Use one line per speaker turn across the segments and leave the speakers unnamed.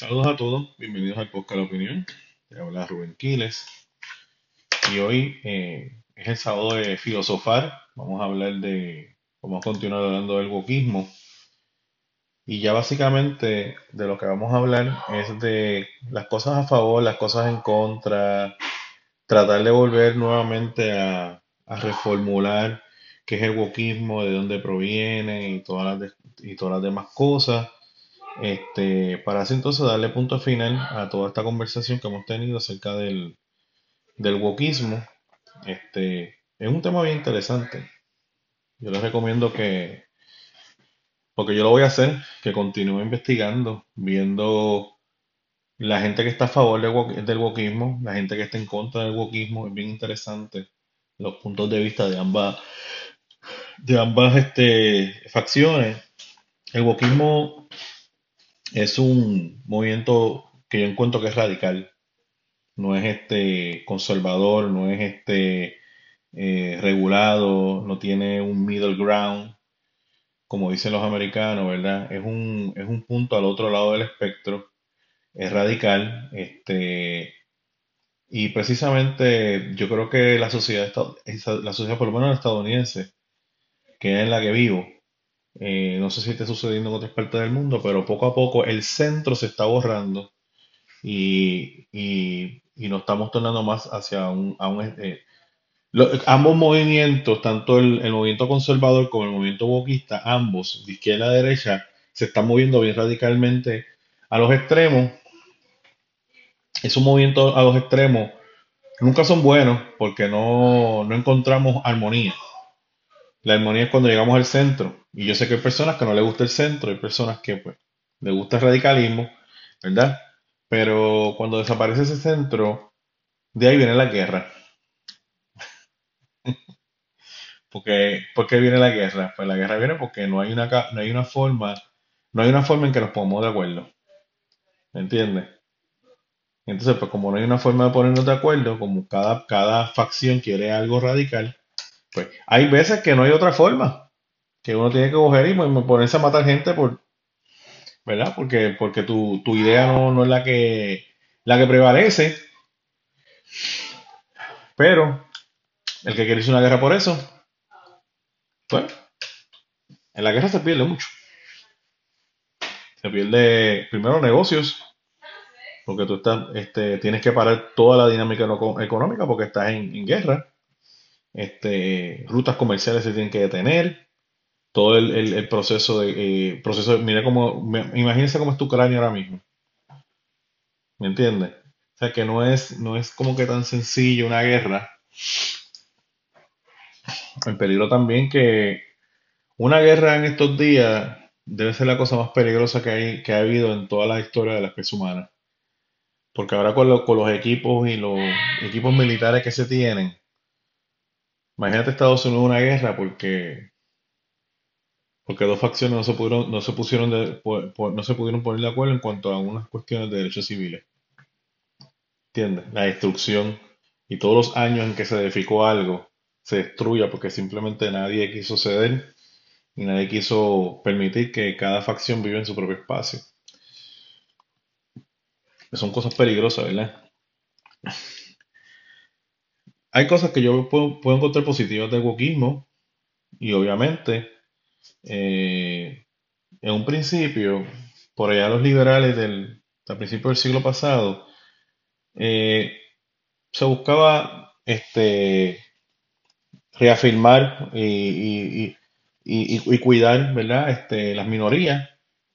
Saludos a todos, bienvenidos al podcast La Opinión. Te habla Rubén Quiles. Y hoy eh, es el sábado de filosofar. Vamos a hablar de, vamos a continuar hablando del wokismo. Y ya básicamente de lo que vamos a hablar es de las cosas a favor, las cosas en contra, tratar de volver nuevamente a, a reformular qué es el wokismo, de dónde proviene y todas las, y todas las demás cosas. Este, para así entonces darle punto final a toda esta conversación que hemos tenido acerca del, del wokismo. Este, es un tema bien interesante. Yo les recomiendo que, porque yo lo voy a hacer, que continúe investigando, viendo la gente que está a favor del, wokismo, la gente que está en contra del wokismo, es bien interesante los puntos de vista de ambas, de ambas este, facciones. El wokismo es un movimiento que yo encuentro que es radical. No es este conservador, no es este eh, regulado, no tiene un middle ground, como dicen los americanos, ¿verdad? Es un, es un punto al otro lado del espectro, es radical, este, y precisamente yo creo que la sociedad, la sociedad por lo menos estadounidense, que es en la que vivo, eh, no sé si está sucediendo en otras partes del mundo, pero poco a poco el centro se está borrando y, y, nos estamos tornando más hacia un, un, eh, ambos movimientos, tanto el, movimiento conservador como el movimiento wokista, ambos, de izquierda a derecha, se están moviendo bien radicalmente a los extremos. Esos movimientos a los extremos nunca son buenos porque no, no encontramos armonía. La armonía es cuando llegamos al centro. Y yo sé que hay personas que no les gusta el centro, hay personas que pues les gusta el radicalismo, ¿verdad? Pero cuando desaparece ese centro, de ahí viene la guerra. Porque, ¿por qué viene la guerra? Pues la guerra viene porque no hay una, no hay una forma, no hay una forma en que nos pongamos de acuerdo. ¿Me entiendes? Entonces, pues como no hay una forma de ponernos de acuerdo, como cada, cada facción quiere algo radical, pues hay veces que no hay otra forma, que uno tiene que coger y ponerse a matar gente por, ¿verdad? Porque, porque tu, tu idea no, no es la que, la que prevalece, pero el que quiere irse una guerra por eso, pues en la guerra se pierde mucho. Se pierde primero negocios, porque tú estás, este, tienes que parar toda la dinámica económica porque estás en, en guerra. Este, rutas comerciales se tienen que detener, todo el, el- proceso de, eh, proceso, mira cómo, me- imagínense cómo es tu cráneo ahora mismo, ¿me entiendes? O sea que no es, no es como que tan sencillo una guerra. El peligro también que una guerra en estos días debe ser la cosa más peligrosa que hay, que ha habido en toda la historia de la especie humana. Porque ahora con, lo- con los equipos y los equipos militares que se tienen, imagínate Estados Unidos una guerra porque, porque dos facciones no se pudieron, no se pusieron de- no se pudieron poner de acuerdo en cuanto a unas cuestiones de derechos civiles. ¿Entiendes? La destrucción y todos los años en que se edificó algo se destruya porque simplemente nadie quiso ceder y nadie quiso permitir que cada facción viva en su propio espacio. Son cosas peligrosas, ¿verdad? Hay cosas que yo puedo, puedo encontrar positivas del wokismo y obviamente eh, en un principio, por allá los liberales del, al principio del siglo pasado, eh, se buscaba este, reafirmar y, y- y- y- cuidar, ¿verdad? Este, las minorías,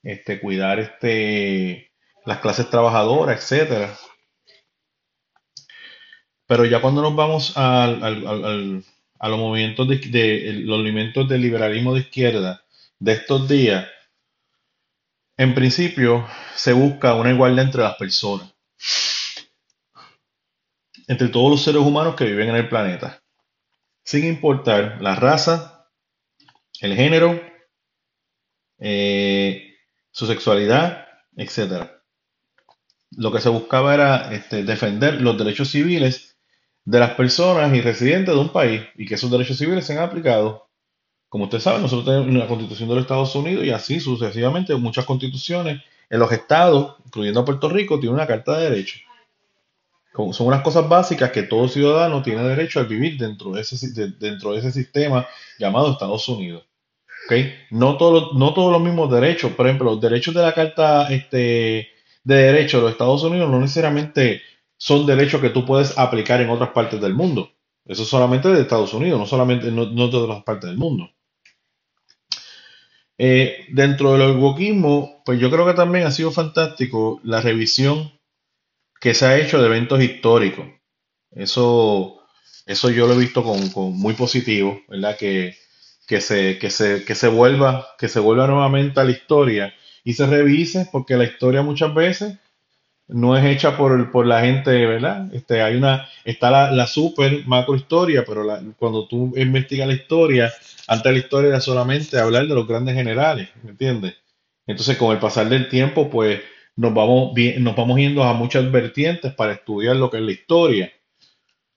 este, cuidar este, las clases trabajadoras, etcétera. Pero ya cuando nos vamos al- a los movimientos de, los movimientos del liberalismo de izquierda de estos días, en principio se busca una igualdad entre las personas, entre todos los seres humanos que viven en el planeta, sin importar la raza, el género, eh, su sexualidad, etcétera. Lo que se buscaba era este, defender los derechos civiles de las personas y residentes de un país y que esos derechos civiles sean aplicados. Como usted sabe, nosotros tenemos la Constitución de los Estados Unidos y así sucesivamente muchas constituciones en los estados, incluyendo Puerto Rico, tiene una carta de derechos. Son unas cosas básicas que todo ciudadano tiene derecho a vivir dentro de ese, dentro de ese sistema llamado Estados Unidos. ¿Okay? No, todos no todos los mismos derechos. Por ejemplo, los derechos de la Carta este, de Derechos de los Estados Unidos no necesariamente son derechos que tú puedes aplicar en otras partes del mundo. Eso es solamente de Estados Unidos, no solamente no, no de otras partes del mundo. Eh, dentro del wokismo, pues yo creo que también ha sido fantástico la revisión que se ha hecho de eventos históricos. Eso, eso yo lo he visto con, muy positivo, ¿verdad? Que, que, se, que, se, que, se vuelva, que se vuelva nuevamente a la historia y se revise, porque la historia muchas veces no es hecha por, por la gente, ¿verdad? Este, hay una, está la, la super macro historia, pero cuando tú investigas la historia, antes la historia era solamente hablar de los grandes generales, ¿me entiendes? Entonces, con el pasar del tiempo, pues nos vamos, nos vamos yendo a muchas vertientes para estudiar lo que es la historia.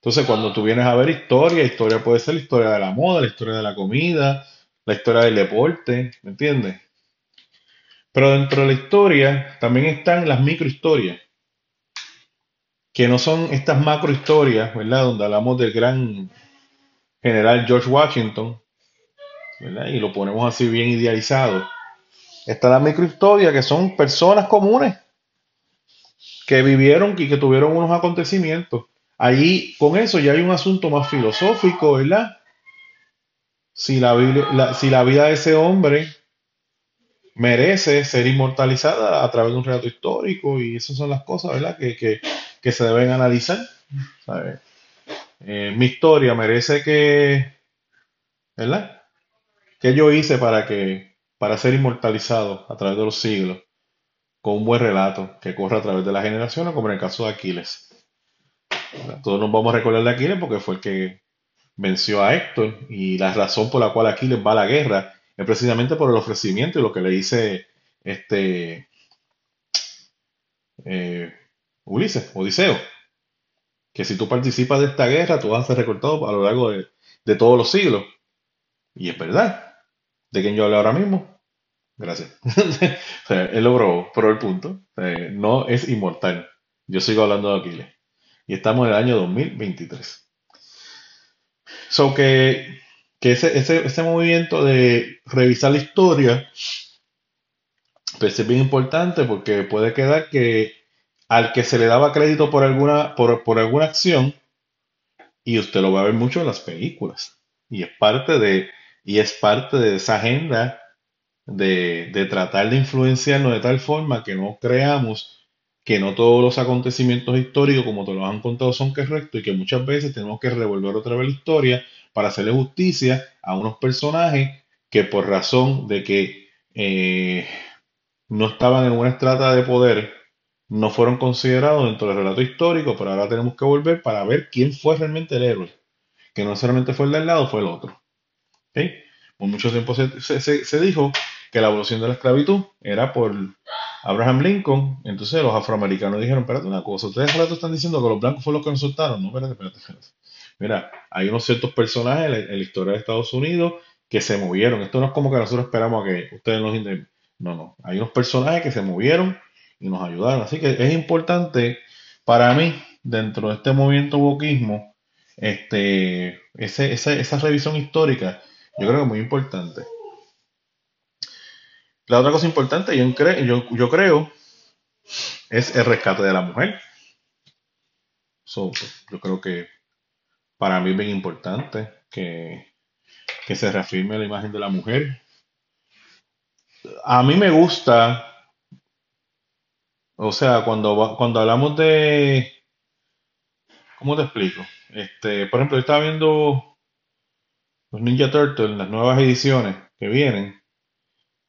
Entonces, cuando tú vienes a ver historia, historia puede ser la historia de la moda, la historia de la comida, la historia del deporte, ¿me entiendes? Pero dentro de la historia también están las microhistorias, que no son estas macrohistorias, ¿verdad? Donde hablamos del gran general George Washington, y lo ponemos así bien idealizado. Está la microhistoria, que son personas comunes que vivieron y que tuvieron unos acontecimientos. Allí, con eso ya hay un asunto más filosófico, ¿verdad? Si la vida de ese hombre merece ser inmortalizada a través de un relato histórico y esas son las cosas, ¿verdad? Que, se deben analizar. Eh, mi historia merece que, ¿verdad? ¿Qué yo hice para que para ser inmortalizado a través de los siglos con un buen relato que corre a travez de las generaciones, como en el caso de Aquiles? Todos nos vamos a recordar de Aquiles porque fue el que venció a Héctor y la razón por la cual Aquiles va a la guerra precisamente por el ofrecimiento y lo que le dice este eh, Ulises, Odiseo, que si tú participas de esta guerra, tú vas a ser recortado a lo largo de, de todos los siglos. Y es verdad. ¿De quién yo hablo ahora mismo? Gracias. él logró el punto. no es inmortal. Yo sigo hablando de Aquiles. Y estamos en el año 2023. So que, que ese, ese, movimiento de revisar la historia pues es bien importante porque puede quedar que al que se le daba crédito por alguna, por, por alguna acción, y usted lo va a ver mucho en las películas, y es parte de, y es parte de esa agenda de, tratar de influenciarnos de tal forma que no creamos que no todos los acontecimientos históricos, como te lo han contado, son correctos y que muchas veces tenemos que revolver otra vez la historia para hacerle justicia a unos personajes que por razón de que eh, no estaban en una estrata de poder, no fueron considerados dentro del relato histórico, pero ahora tenemos que volver para ver quién fue realmente el héroe, que no solamente fue el del lado, fue el otro. Por mucho tiempo se, dijo que la evolución de la esclavitud era por Abraham Lincoln. Entonces los afroamericanos dijeron, espérate una cosa, ustedes están diciendo que los blancos fueron los que nos soltaron. No, espérate, espérate, espérate. Mira, hay unos ciertos personajes en la, historia de Estados Unidos que se movieron. Esto no es como que nosotros esperamos a que ustedes nos... No, no. Hay unos personajes que se movieron y nos ayudaron. Así que es importante para mí, dentro de este movimiento wokismo, este, ese, esa revisión histórica yo creo que es muy importante. La otra cosa importante, yo, yo, yo creo, es el rescate de la mujer. Pues, yo creo que para mí es bien importante que, se reafirme la imagen de la mujer. A mí me gusta, o sea, cuando, cuando hablamos de, ¿cómo te explico? Este, por ejemplo, yo estaba viendo los Ninja Turtles, las nuevas ediciones que vienen.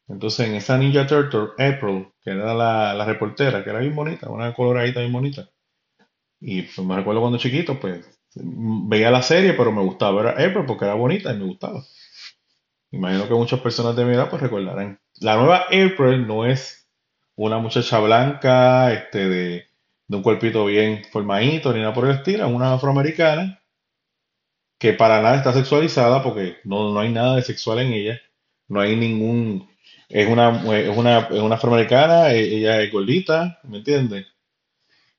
Entonces, en esa Ninja Turtle, April, que era la, reportera, que era bien bonita, una coloradita bien bonita. Y pues, me recuerdo cuando chiquito, pues veía la serie, pero me gustaba ver a April porque era bonita y me gustaba. Imagino que muchas personas de mi edad pues recordarán. La nueva April no es una muchacha blanca, este, de, de un cuerpito bien formadito, ni nada por el estilo, es una afroamericana que para nada está sexualizada porque no, no hay nada de sexual en ella, no hay ningún, es una, es una, es una afroamericana, e- ella es gordita, ¿me entiendes?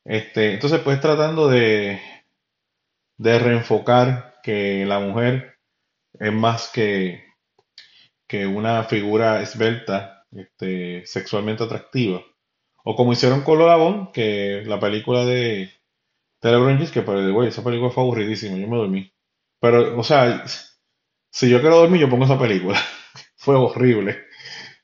Este, entonces, pues tratando de, de reenfocar que la mujer es más que, que una figura esbelta, este, sexualmente atractiva. O como hicieron con Lola que la película de Taylor Rangers, que pero güey, esa película fue aburridísima, yo me dormí. Pero, o sea, si yo quiero dormir, yo pongo esa película. Fue horrible.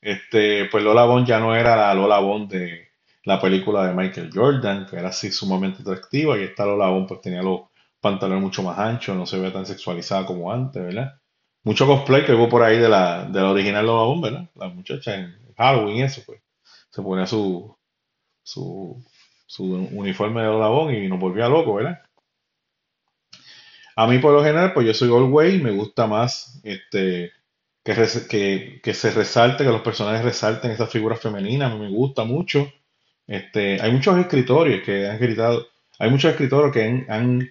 Este, pues Lola Bon ya no era la Lola Bon de la película de Michael Jordan, que era así sumamente atractiva, y esta Lola Bon pues tenía los pantalones mucho más anchos, no se ve tan sexualizada como antes, ¿verdad? Mucho cosplay que hubo por ahí de la, de la original Lola Bon, ¿verdad? La muchacha en Halloween, eso, pues. Se ponía su, su, su uniforme de Lola y nos volvía loco, ¿verdad? A mí por lo general, pues yo soy all way, me gusta más este que, que, que se resalte, que los personajes resalten esas figuras femeninas, a mí me gusta mucho. Este, hay muchos escritores que han escrito, hay muchos escritores que han-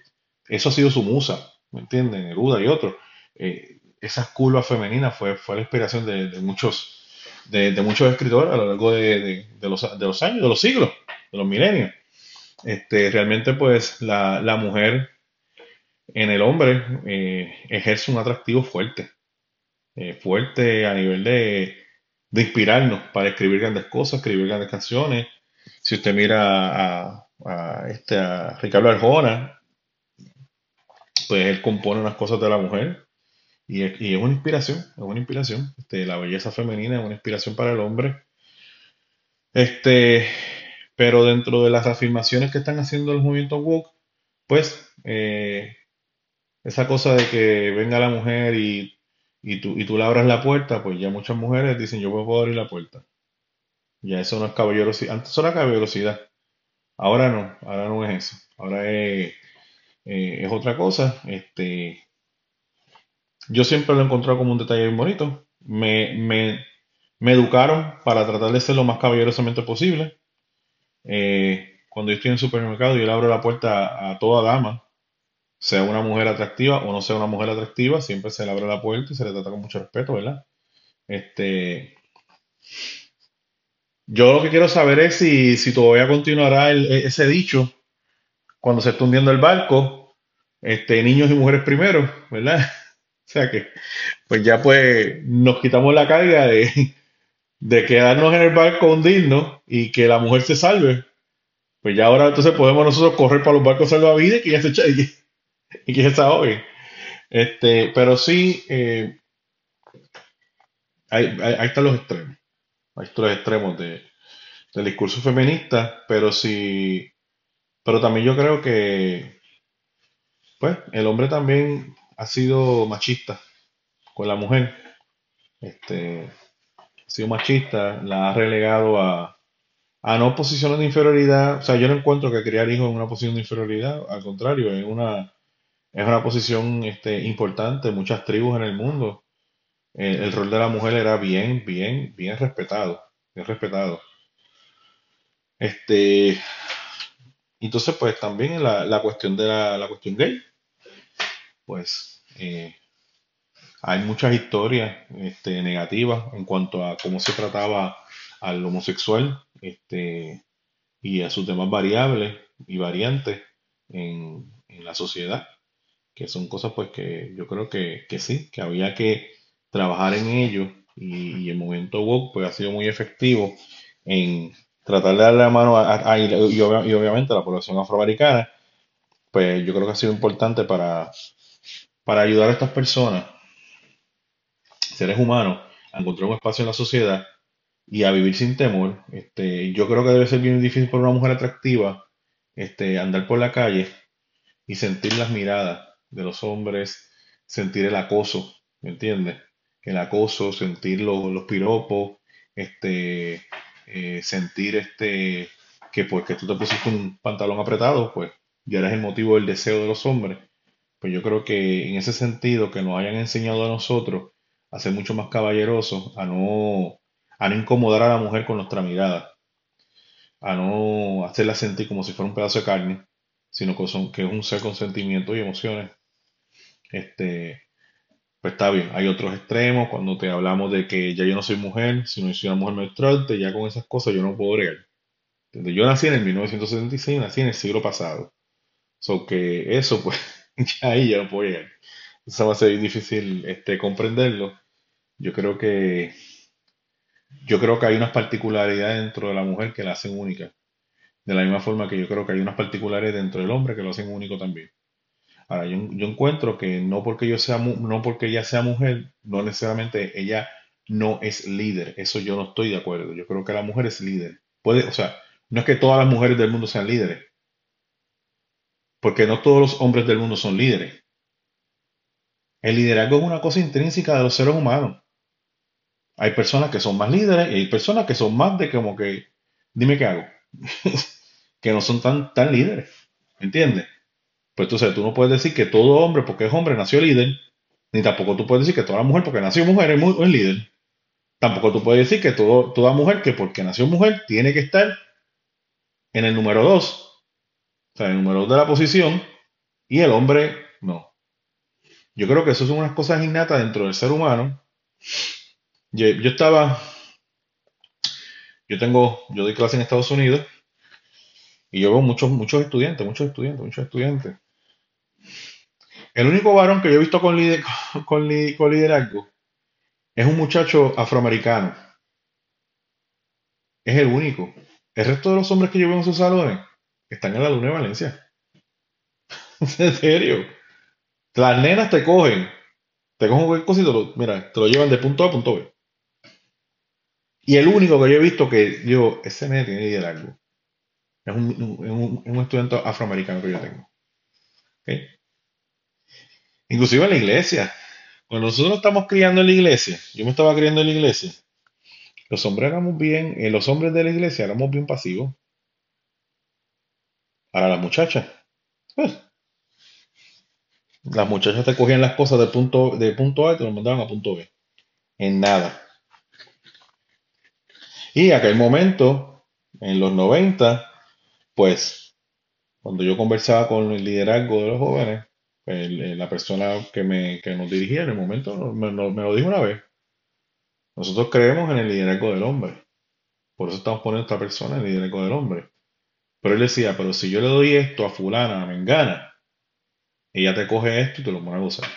eso ha sido su musa, ¿me entienden? Neruda y otros. Eh, esas curvas femeninas fue, fue la inspiración de, muchos, de, muchos escritores a lo largo de los, de los años, de los siglos, de los milenios. Este, realmente, pues, la, la mujer en el hombre eh, ejerce un atractivo fuerte, eh, fuerte a nivel de, de inspirarnos para escribir grandes cosas, escribir grandes canciones. Si usted mira a, a este, a Ricardo Arjona, pues él compone unas cosas de la mujer y es, y es una inspiración, es una inspiración. Este, la belleza femenina es una inspiración para el hombre. Este, pero dentro de las afirmaciones que están haciendo los movimientos woke, pues eh, esa cosa de que venga la mujer y, y tú, y tú le abras la puerta, pues ya muchas mujeres dicen yo puedo abrir la puerta. Ya eso no es caballerosidad. Antes era caballerosidad. Ahora no, ahora no es eso. Ahora es, eh, es otra cosa. Este, yo siempre lo he encontrado como un detalle bien bonito. Me, me, me educaron para tratar de ser lo más caballerosamente posible. Eh, cuando yo estoy en el supermercado, yo le abro la puerta a toda dama, sea una mujer atractiva o no sea una mujer atractiva, siempre se le abre la puerta y se le trata con mucho respeto, ¿verdad? Este, yo lo que quiero saber es si, si todavía continuará e- ese dicho cuando se está hundiendo el barco, este, niños y mujeres primero, ¿verdad? O sea que, pues ya pues nos quitamos la carga de, de quedarnos en el barco hundirnos y que la mujer se salve. Pues ya ahora entonces podemos nosotros correr para los barcos salvavidas y que ya se y y que se ahogue. Este, pero sí, eh, ahí, ahí- están los extremos. Ahí están los extremos de, del discurso feminista, pero sí, pero también yo creo que, pues, el hombre también ha sido machista con la mujer. Este, ha sido machista, la ha relegado a, a no posiciones de inferioridad. O sea, yo no encuentro que criar hijos en una posición de inferioridad, al contrario, es una, es una posición este, importante. Muchas tribus en el mundo, eh, el rol de la mujer era bien, bien, bien respetado, bien respetado. Este, entonces, pues también la, la cuestión de la, la cuestión gay, pues eh, hay muchas historias este, negativas en cuanto a cómo se trataba al homosexual este, y a sus demás variables y variantes en, en la sociedad, que son cosas pues que yo creo que, que sí, que había que trabajar en ello y, el movimiento woke pues ha sido muy efectivo en tratar de darle la mano a, y obviamente a la población afroamericana, pues yo creo que ha sido importante para, para ayudar a estas personas, seres humanos, a encontrar un espacio en la sociedad y a vivir sin temor. Este, yo creo que debe ser bien difícil para una mujer atractiva este, andar por la calle y sentir las miradas de los hombres, sentir el acoso, ¿me entiendes? El acoso, sentir los, los piropos, este, eh, sentir este, que porque tú te pusiste un pantalón apretado, pues ya eres el motivo del deseo de los hombres. Pues yo creo que en ese sentido, que nos hayan enseñado a nosotros a ser mucho más caballerosos, a no, a no incomodar a la mujer con nuestra mirada, a no hacerla sentir como si fuera un pedazo de carne, sino que, son, que es un ser con sentimientos y emociones. Este, pues está bien. Hay otros extremos, cuando te hablamos de que ya yo no soy mujer, sino soy una mujer menstruante, ya con esas cosas yo no puedo bregar. Yo nací en el 1976, nací en el siglo pasado. So que eso, pues, ya ahí ya no puedo llegar. Eso va a ser difícil este, comprenderlo. Yo creo que yo creo que hay unas particularidades dentro de la mujer que la hacen única. De la misma forma que yo creo que hay unas particularidades dentro del hombre que lo hacen único también. Ahora, yo, encuentro que no porque yo sea porque ella sea mujer, no necesariamente ella no es líder. Eso yo no estoy de acuerdo. Yo creo que la mujer es líder. Puede, o sea, no es que todas las mujeres del mundo sean líderes. Porque no todos los hombres del mundo son líderes. El liderazgo es una cosa intrínseca de los seres humanos. Hay personas que son más líderes y hay personas que son más de como que, dime qué hago. que no son tan, tan líderes. ¿Entiendes? Pues sabes, tú no puedes decir que todo hombre, porque es hombre, nació líder, ni tampoco tú puedes decir que toda mujer, porque nació mujer, es, muy, líder. Tampoco tú puedes decir que todo, toda mujer, que porque nació mujer, tiene que estar en el número 2, o sea, en el número 2 de la posición, y el hombre no. Yo creo que eso son unas cosas innatas dentro del ser humano. Yo, yo estaba, yo tengo, yo doy clase en Estados Unidos y yo veo muchos, muchos estudiantes, muchos estudiantes, muchos estudiantes. El único varón que yo he visto con, con, liderazgo es un muchacho afroamericano. Es el único. El resto de los hombres que yo veo en sus salones están en la Luna de Valencia. en serio. Las nenas te cogen, te cogen te lo, mira, te lo llevan de punto A a punto B. Y el único que yo he visto que yo, ese nene tiene liderazgo. Es un, un, estudiante afroamericano que yo tengo. Inclusive en la iglesia. Cuando nosotros estamos criando en la iglesia, yo me estaba criando en la iglesia, los hombres éramos bien, eh, los hombres de la iglesia éramos bien pasivos. Ahora las muchachas, pues, las muchachas te cogían las cosas de punto, de punto A y te lo mandaban a punto B. En nada. Y aquel momento, en los 90, pues, cuando yo conversaba con el liderazgo de los jóvenes, la persona que, me, que nos dirigía en el momento me, me lo dijo una vez. Nosotros creemos en el liderazgo del hombre. Por eso estamos poniendo a esta persona en el liderazgo del hombre. Pero él decía, pero si yo le doy esto a fulana, a mengana, ella te coge esto y te lo pone a gozar.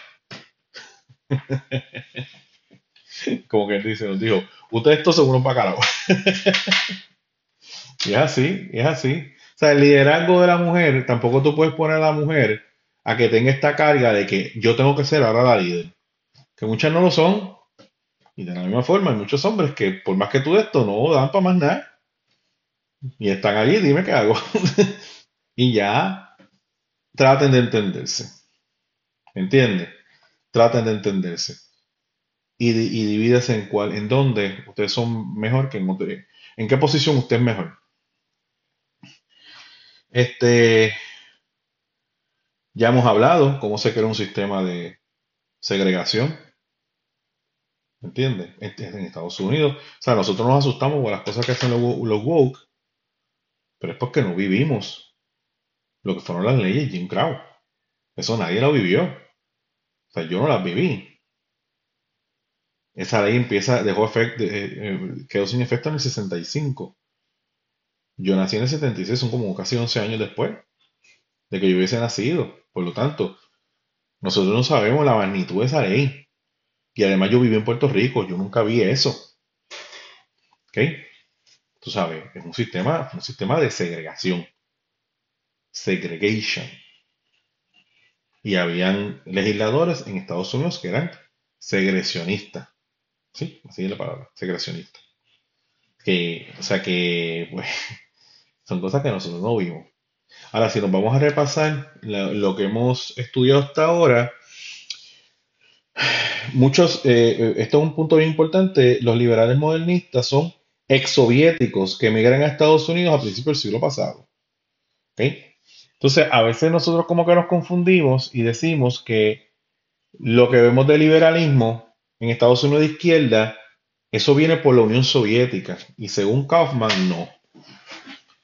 Como que él dice, nos dijo, ustedes estos son unos carajo. y es así, es así. O sea, el liderazgo de la mujer, tampoco tú puedes poner a la mujer a que tenga esta carga de que yo tengo que ser ahora la líder. Que muchas no lo son. Y de la misma forma, hay muchos hombres que por más que tú esto no dan para más nada. Y están allí, dime qué hago. y ya traten de entenderse. ¿Entiendes? Traten de entenderse. Y, y en cuál, en dónde ustedes son mejor que en otro. ¿En qué posición usted es mejor? Este, ya hemos hablado cómo se crea un sistema de segregación. ¿Entiendes? En Estados Unidos. O sea, nosotros nos asustamos por las cosas que hacen los, woke, pero es porque no vivimos lo que fueron las leyes Jim Crow. Eso nadie lo vivió. O sea, yo no las viví. Esa ley empieza, dejó efecto, eh, eh, quedó sin efecto en el 65. Yo nací en el 76, son como casi 11 años después de que yo hubiese nacido. Por lo tanto, nosotros no sabemos la magnitud de esa ley. Y además yo viví en Puerto Rico, yo nunca vi eso. ¿Ok? Tú sabes, es un sistema, un sistema de segregación. Segregation. Y habían legisladores en Estados Unidos que eran segregacionistas. ¿Sí? Así es la palabra, segregacionistas. Que, o sea que, pues, son cosas que nosotros no vimos. Ahora, si nos vamos a repasar lo, que hemos estudiado hasta ahora, muchos, eh, eh, esto es un punto bien importante, los liberales modernistas son exsoviéticos que emigran a Estados Unidos a principios del siglo pasado. Entonces, a veces nosotros como que nos confundimos y decimos que lo que vemos de liberalismo en Estados Unidos de izquierda, eso viene por la Unión Soviética. Y según Kaufman, no.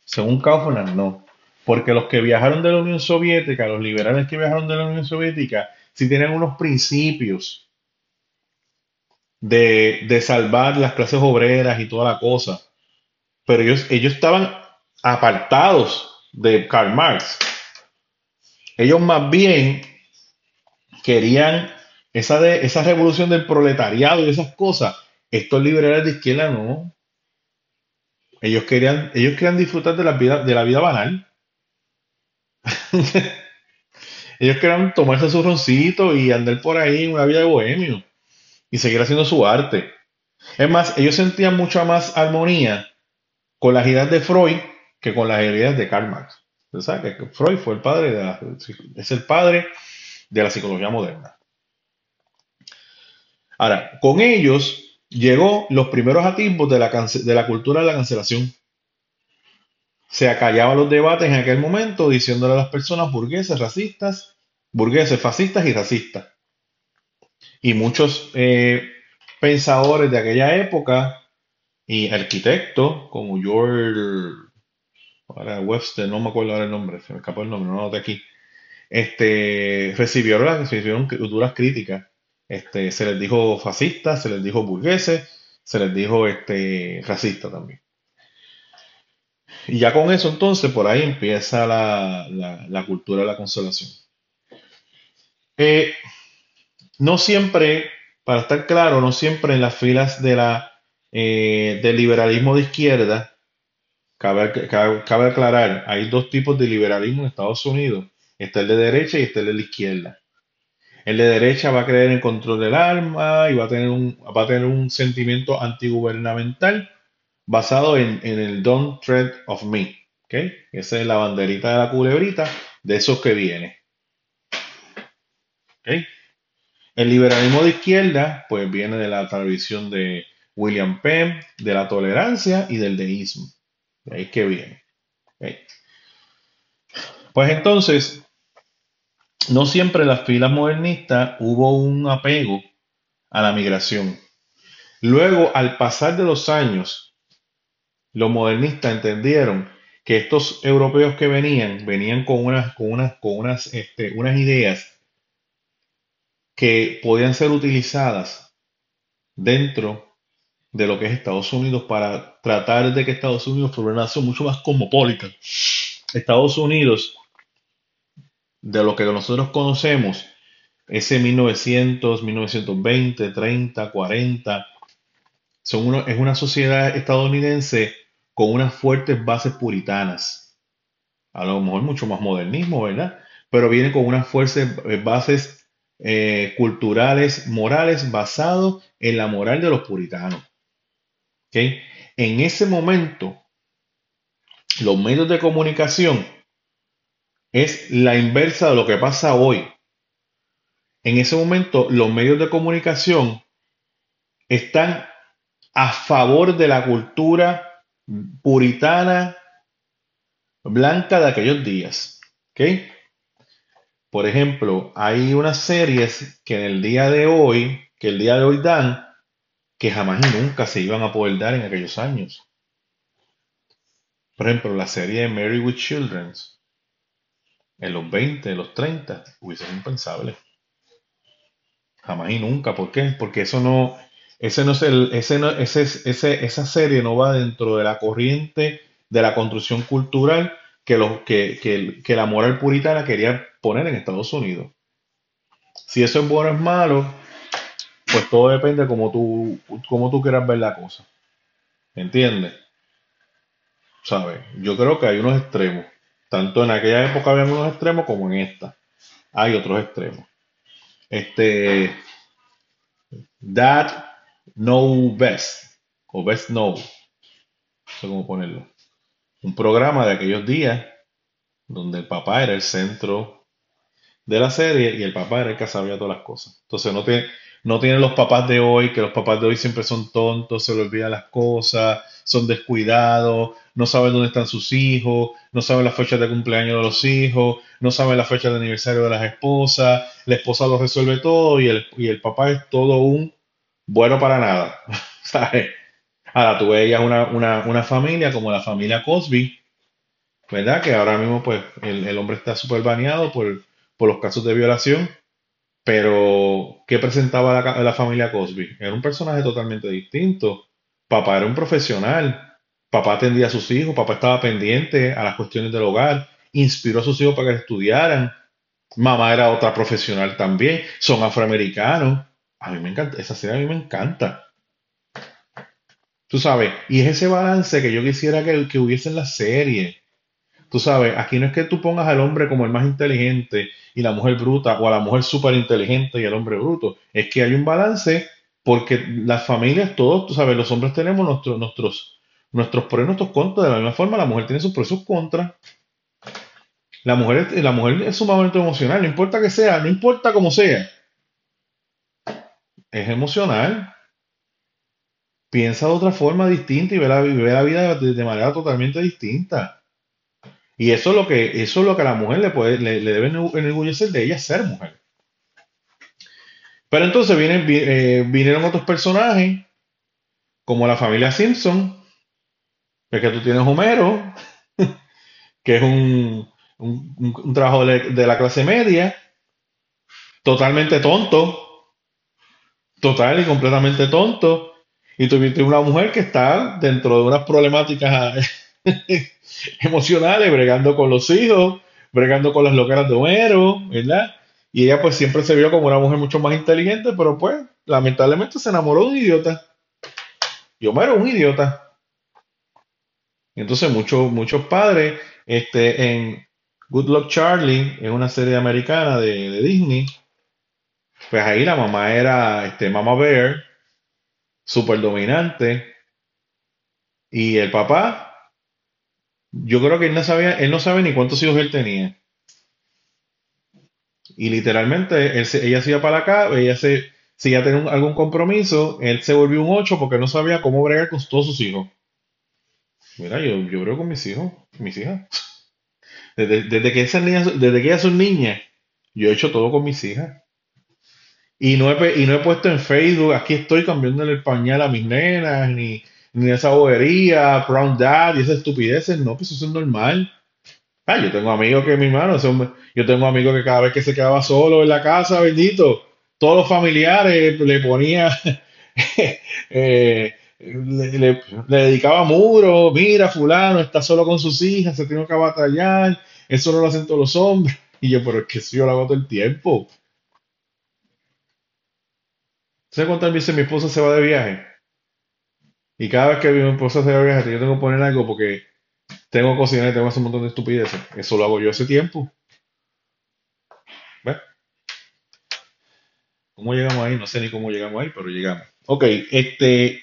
Según Kaufman, no. Porque los que viajaron de la Unión Soviética, los liberales que viajaron de la Unión Soviética, sí tienen unos principios de, de salvar las clases obreras y toda la cosa. Pero ellos, ellos estaban apartados de Karl Marx. Ellos más bien querían esa, de, esa revolución del proletariado y esas cosas. Estos liberales de izquierda no. Ellos querían, ellos querían disfrutar de la vida, de la vida banal. ellos querían tomarse su roncito y andar por ahí en una vida de bohemio y seguir haciendo su arte. Es más, ellos sentían mucha más armonía con las ideas de Freud que con las ideas de Karl Marx. ¿Sabes? Que Freud fue el padre de la, es el padre de la psicología moderna. Ahora, con ellos llegó los primeros atisbos de la, de la cultura de la cancelación. Se acallaban los debates en aquel momento diciéndole a las personas burgueses, racistas, burgueses, fascistas y racistas. Y muchos eh, pensadores de aquella época y arquitectos como George Webster, no me acuerdo ahora el nombre, se me escapó el nombre, no lo noté aquí, este, recibieron, recibieron duras críticas. Este, se les dijo fascistas, se les dijo burgueses, se les dijo este, racista también. Y ya con eso entonces por ahí empieza la, la cultura de la consolación. Eh, no siempre, para estar claro, no siempre en las filas de la, eh, del liberalismo de izquierda, cabe, cabe, aclarar, hay dos tipos de liberalismo en Estados Unidos. Está el de derecha y está el de la izquierda. El de derecha va a creer en control del arma y va a tener un, va a tener un sentimiento antigubernamental basado en, en el Don't Tread of Me. ¿okay? Esa es la banderita de la culebrita de esos que viene. ¿okay? El liberalismo de izquierda, pues viene de la tradición de William Penn, de la tolerancia y del deísmo. De ahí que viene. Pues entonces, no siempre en las filas modernistas hubo un apego a la migración. Luego, al pasar de los años, los modernistas entendieron que estos europeos que venían, venían con unas, con unas, con unas, este, unas ideas que podían ser utilizadas dentro de lo que es Estados Unidos para tratar de que Estados Unidos fuera una nación mucho más cosmopolita. Estados Unidos, de lo que nosotros conocemos, ese 1900, 1920, 30, 40, son es una sociedad estadounidense con unas fuertes bases puritanas. A lo mejor mucho más modernismo, ¿verdad? Pero viene con unas fuertes bases eh, culturales, morales, basados en la moral de los puritanos. En ese momento, los medios de comunicación es la inversa de lo que pasa hoy. En ese momento, los medios de comunicación están a favor de la cultura puritana blanca de aquellos días. ¿okay? Por ejemplo, hay unas series que en el día de hoy, que el día de hoy dan, que jamás y nunca se iban a poder dar en aquellos años. Por ejemplo, la serie de Mary with Children, en los 20, en los 30, hubiese sido impensable. Jamás y nunca. ¿Por qué? Porque eso no, ese no es el, ese no, ese, ese, esa serie no va dentro de la corriente de la construcción cultural que, lo, que, que, que la moral puritana quería poner en Estados Unidos. Si eso es bueno o es malo, pues todo depende de cómo tú, cómo tú quieras ver la cosa. ¿Entiendes? ¿Sabes? Yo creo que hay unos extremos. Tanto en aquella época había unos extremos como en esta. Hay otros extremos. Este. That Know Best. O Best Know. No sé cómo ponerlo. Un programa de aquellos días donde el papá era el centro de la serie y el papá era el que sabía todas las cosas. Entonces no tiene, no tienen los papás de hoy, que los papás de hoy siempre son tontos, se les olvidan las cosas, son descuidados, no saben dónde están sus hijos, no saben las fechas de cumpleaños de los hijos, no saben la fecha de aniversario de las esposas, la esposa lo resuelve todo y el, y el papá es todo un bueno para nada. ¿Sabes? Ahora tú veías una, una, una familia como la familia Cosby, ¿verdad? Que ahora mismo pues el, el hombre está súper baneado por por los casos de violación. Pero, ¿qué presentaba la, la familia Cosby? Era un personaje totalmente distinto. Papá era un profesional. Papá atendía a sus hijos. Papá estaba pendiente a las cuestiones del hogar. Inspiró a sus hijos para que estudiaran. Mamá era otra profesional también. Son afroamericanos. A mí me encanta. Esa serie a mí me encanta. Tú sabes. Y es ese balance que yo quisiera que, que hubiese en la serie. Tú sabes, aquí no es que tú pongas al hombre como el más inteligente y la mujer bruta, o a la mujer súper inteligente y el hombre bruto. Es que hay un balance porque las familias, todos, tú sabes, los hombres tenemos nuestros, nuestros, nuestros pros y nuestros contras. De la misma forma, la mujer tiene sus pros y sus contras. La mujer, la mujer es sumamente emocional, no importa que sea, no importa cómo sea. Es emocional. Piensa de otra forma distinta y ve la, la vida de manera totalmente distinta. Y eso es lo que, eso es lo que a la mujer le, puede, le, debe enorgullecer de ella ser mujer. Pero entonces vienen, eh, vinieron otros personajes, como la familia Simpson, que, que tú tienes Homero, que es un, un, trabajo de, la clase media, totalmente tonto, total y completamente tonto, y tuviste una mujer que está dentro de unas problemáticas emocionales, bregando con los hijos, bregando con las locaras de Homero, ¿verdad? Y ella pues siempre se vio como una mujer mucho más inteligente, pero pues lamentablemente se enamoró de un idiota. Y Homero un idiota. Y entonces muchos, muchos padres, este, en Good Luck Charlie, es una serie americana de Disney, pues ahí la mamá era este, Mama Bear, súper dominante, y el papá yo creo que él no sabía, él no sabe ni cuántos hijos él tenía. Y literalmente ella se iba para acá, ella se, si ya tenía algún compromiso, él se volvió un 8 porque no sabía cómo bregar con todos sus hijos. Mira, yo, yo brego con mis hijos, mis hijas. Desde, que esas niñas, desde que ellas son niñas, yo he hecho todo con mis hijas. Y no he, y no he puesto en Facebook, aquí estoy cambiándole el pañal a mis nenas, ni, ni esa bobería, Brown Dad y esas estupideces, no, pues eso es normal. Ah, yo tengo amigos que mi hermano, yo tengo amigos que cada vez que se quedaba solo en la casa, bendito, todos los familiares le ponía, eh, le, dedicaba muro, mira, fulano está solo con sus hijas, se tiene que batallar, eso no lo hacen todos los hombres. Y yo, pero es que si yo lo hago todo el tiempo. ¿Sabes cuántas veces mi esposa se va de viaje? Y cada vez que mi esposa se va a viajar, yo tengo que poner algo porque tengo que cocinar y tengo que hacer un montón de estupideces. Eso lo hago yo hace tiempo. ¿Ves? ¿Cómo llegamos ahí? No sé ni cómo llegamos ahí, pero llegamos. Ok, este.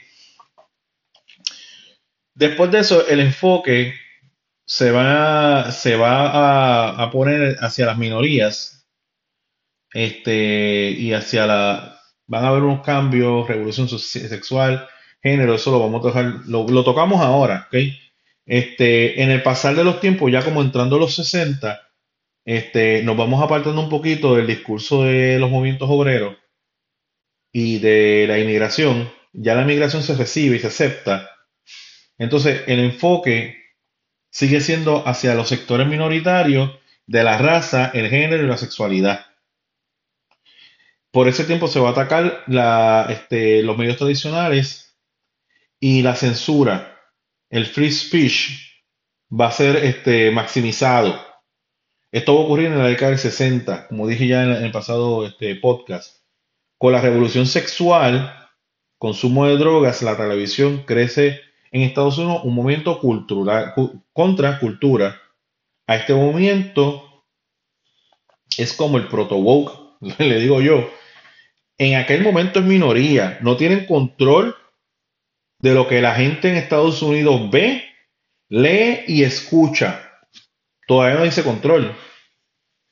Después de eso, el enfoque se va, se va a, a poner hacia las minorías. Este, y hacia la. Van a haber unos cambios, revolución sexual género, eso lo vamos a tocar, lo, tocamos ahora. Este, en el pasar de los tiempos, ya como entrando a los 60, este, nos vamos apartando un poquito del discurso de los movimientos obreros y de la inmigración. Ya la inmigración se recibe y se acepta. Entonces, el enfoque sigue siendo hacia los sectores minoritarios de la raza, el género y la sexualidad. Por ese tiempo se va a atacar este, los medios tradicionales y la censura, el free speech, va a ser este, maximizado. Esto va a ocurrir en la década del 60, como dije ya en, el pasado este, podcast. Con la revolución sexual, consumo de drogas, la televisión crece en Estados Unidos un movimiento cultural contra cultura. A este movimiento es como el proto woke, le digo yo. En aquel momento es minoría, no tienen control de lo que la gente en Estados Unidos ve, lee y escucha. Todavía no dice control.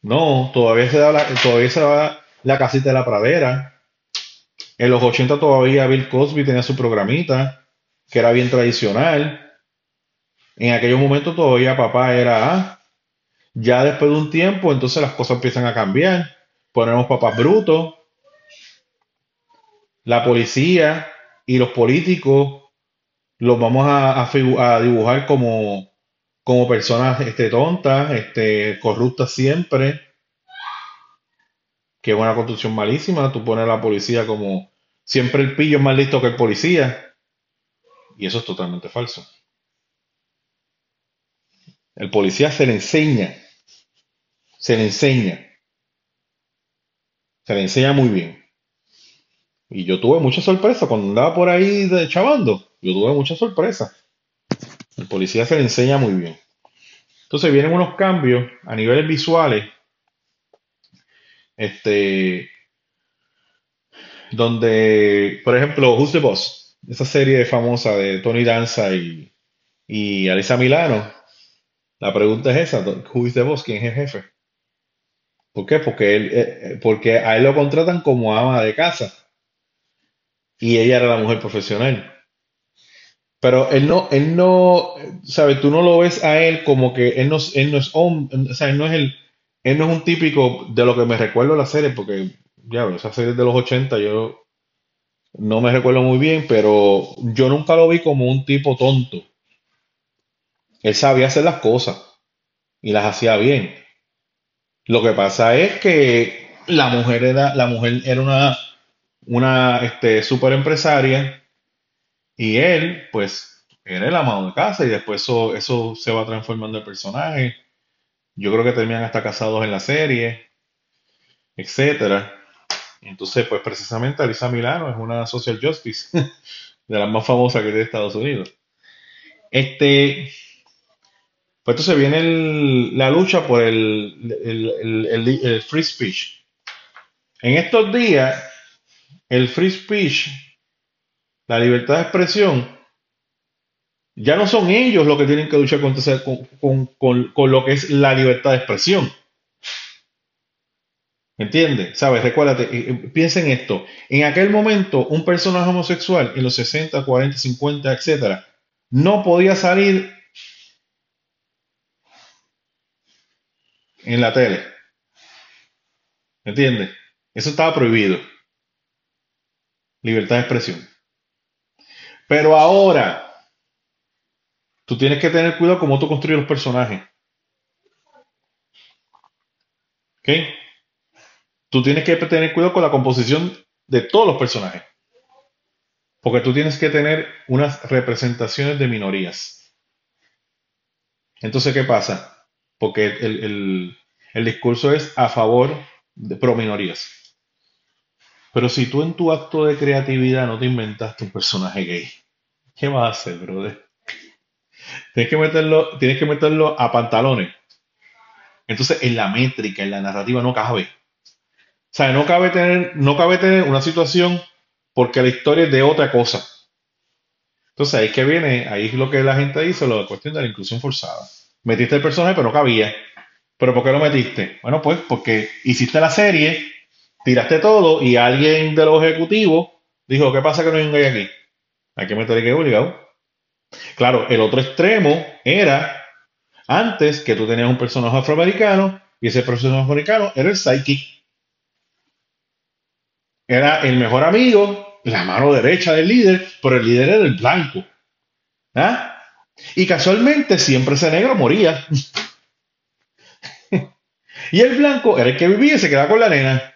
No, todavía se da la, todavía se da la casita de la pradera. En los 80 todavía Bill Cosby tenía su programita, que era bien tradicional. En aquellos momentos todavía papá era A. Ya después de un tiempo, entonces las cosas empiezan a cambiar. Ponemos papás brutos. La policía y los políticos los vamos a, dibujar como, como personas este, tontas, este, corruptas siempre. que es una construcción malísima. Tú pones a la policía como siempre el pillo es más listo que el policía. Y eso es totalmente falso. El policía se le enseña, se le enseña, se le enseña muy bien. Y yo tuve mucha sorpresa cuando andaba por ahí de chavando. Yo tuve mucha sorpresa. El policía se le enseña muy bien. Entonces vienen unos cambios a niveles visuales. Este. Donde, por ejemplo, Who's the Boss? Esa serie famosa de Tony Danza y, y Alisa Milano. La pregunta es esa: ¿Who is the boss? ¿Quién es el jefe? ¿Por qué? Porque, él, eh, eh, porque a él lo contratan como ama de casa. Y ella era la mujer profesional. Pero él no, él no, ¿sabes? Tú no lo ves a él como que él no, él no es hombre, él no es él no es un típico de lo que me recuerdo la serie, porque, ya, esa serie de los 80 yo no me recuerdo muy bien, pero yo nunca lo vi como un tipo tonto. Él sabía hacer las cosas y las hacía bien. Lo que pasa es que la mujer era, la mujer era una, una este, super empresaria y él, pues, era el amado de casa y después eso, eso se va transformando el personaje. Yo creo que terminan hasta casados en la serie, etcétera. Entonces, pues precisamente Alisa Milano es una social justice de las más famosas que tiene Estados Unidos. Este, pues entonces viene la lucha por el, el, free speech. En estos días, el free speech la libertad de expresión, ya no son ellos los que tienen que luchar contra, con, con, lo que es la libertad de expresión. ¿Entiendes? ¿Sabes? Recuérdate, eh, eh, piensa en esto. En aquel momento, un personaje homosexual en los 60, 40, 50, etcétera, no podía salir en la tele. ¿Entiendes? Eso estaba prohibido. Libertad de expresión. Pero ahora, tú tienes que tener cuidado cómo tú construyes los personajes. Tú tienes que tener cuidado con la composición de todos los personajes. Porque tú tienes que tener unas representaciones de minorías. Entonces, ¿qué pasa? Porque el, el discurso es a favor de pro minorías. Pero si tú en tu acto de creatividad no te inventaste un personaje gay, ¿qué vas a hacer, brother? Tienes que meterlo, tienes que meterlo a pantalones. Entonces, en la métrica, en la narrativa, no cabe. O sea, no cabe tener, no cabe tener una situación porque la historia es de otra cosa. Entonces, ahí es que viene, ahí es lo que la gente dice, la cuestión de la inclusión forzada. Metiste el personaje, pero no cabía. ¿Pero por qué lo metiste? Bueno, pues porque hiciste la serie tiraste todo y alguien de los ejecutivos dijo, ¿qué pasa que no hay un gay aquí? Hay que meter obligado. Claro, el otro extremo era antes que tú tenías un personaje afroamericano y ese personaje afroamericano era el psychic. Era el mejor amigo, la mano derecha del líder, pero el líder era el blanco. ¿Ah? Y casualmente siempre ese negro moría. y el blanco era el que vivía y se quedaba con la nena.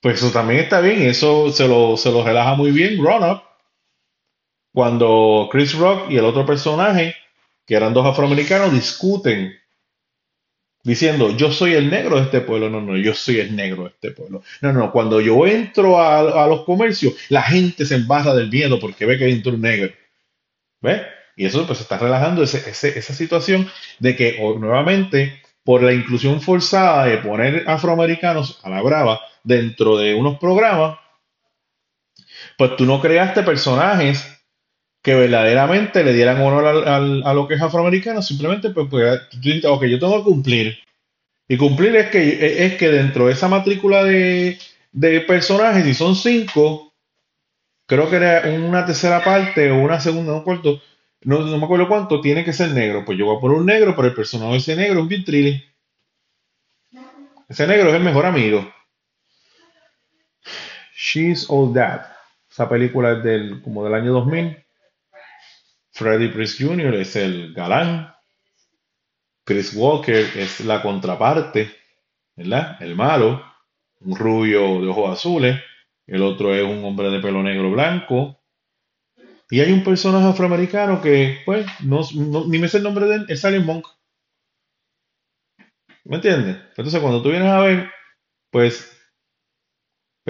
Pues eso también está bien, eso se lo, se lo relaja muy bien Grown Up. Cuando Chris Rock y el otro personaje, que eran dos afroamericanos, discuten diciendo, yo soy el negro de este pueblo. No, no, yo soy el negro de este pueblo. No, no, cuando yo entro a, los comercios, la gente se embarra del miedo porque ve que entra un negro. ¿Ves? Y eso pues está relajando esa situación de que nuevamente, por la inclusión forzada de poner afroamericanos a la brava, dentro de unos programas, pues tú no creaste personajes que verdaderamente le dieran honor a lo que es afroamericano, simplemente pues, pues yo tengo que cumplir. Y cumplir es que, es que dentro de esa matrícula de, personajes, si son cinco, creo que era una tercera parte o una segunda, no, cuarto, no, no me acuerdo cuánto, tiene que ser negro. Pues yo voy a poner un negro, pero el personaje de ese negro es un Vintrilli. Ese negro es el mejor amigo. She's All That. Esa película es del, como del año 2000. Freddie Prinze Jr. es el galán. Chris Walker es la contraparte, ¿verdad? El malo. un rubio de ojos azules, el otro es un hombre de pelo negro blanco, y hay un personaje afroamericano que, pues, no, ni me sé el nombre de él, es Silent Monk. ¿Me entiendes? Entonces, cuando tú vienes a ver, pues,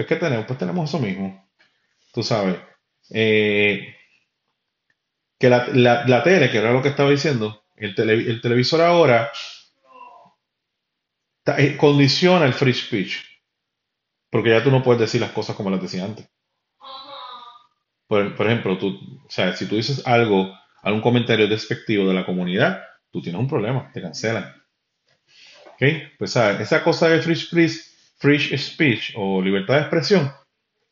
pues, ¿qué tenemos? Pues tenemos eso mismo. Tú sabes. Eh, que la, la, tele, que era lo que estaba diciendo, el, el televisor ahora eh, condiciona el free speech. Porque ya tú no puedes decir las cosas como las decía antes. Por, ejemplo, tú, o sea, si tú dices algo, algún comentario despectivo de la comunidad, tú tienes un problema, te cancelan. ¿Ok? Pues esa cosa de free speech, free speech o libertad de expresión,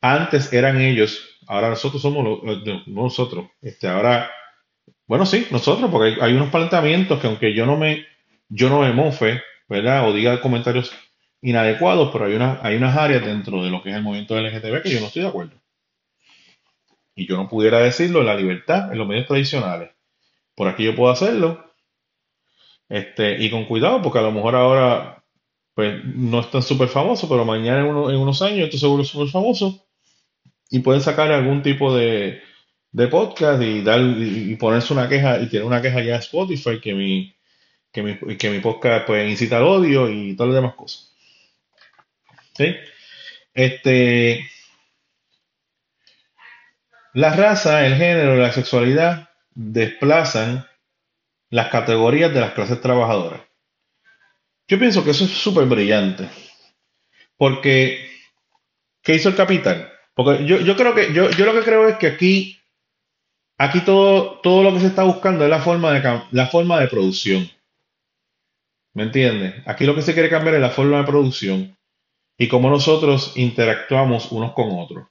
antes eran ellos, ahora nosotros somos no nosotros. Este, ahora, bueno, sí, nosotros, porque hay, unos planteamientos que aunque yo no me, yo no me mofe, ¿verdad? O diga comentarios inadecuados, pero hay, una, hay unas áreas dentro de lo que es el movimiento LGTB que yo no estoy de acuerdo y yo no pudiera decirlo en la libertad, en los medios tradicionales. Por aquí yo puedo hacerlo. Este, y con cuidado, porque a lo mejor ahora pues, no es tan súper famoso, pero mañana en, unos años esto seguro es súper famoso. Y pueden sacar algún tipo de, podcast y dar y, ponerse una queja y tener una queja ya en Spotify que mi, que mi, que mi podcast puede incitar odio y todas las demás cosas. ¿Sí? Este, la raza, el género la sexualidad desplazan las categorías de las clases trabajadoras. Yo pienso que eso es súper brillante. Porque, ¿qué hizo el capital? Porque yo, creo que, yo, yo, lo que creo es que aquí, aquí todo, todo lo que se está buscando es la forma de, la forma de producción. ¿Me entiendes? Aquí lo que se quiere cambiar es la forma de producción y cómo nosotros interactuamos unos con otros.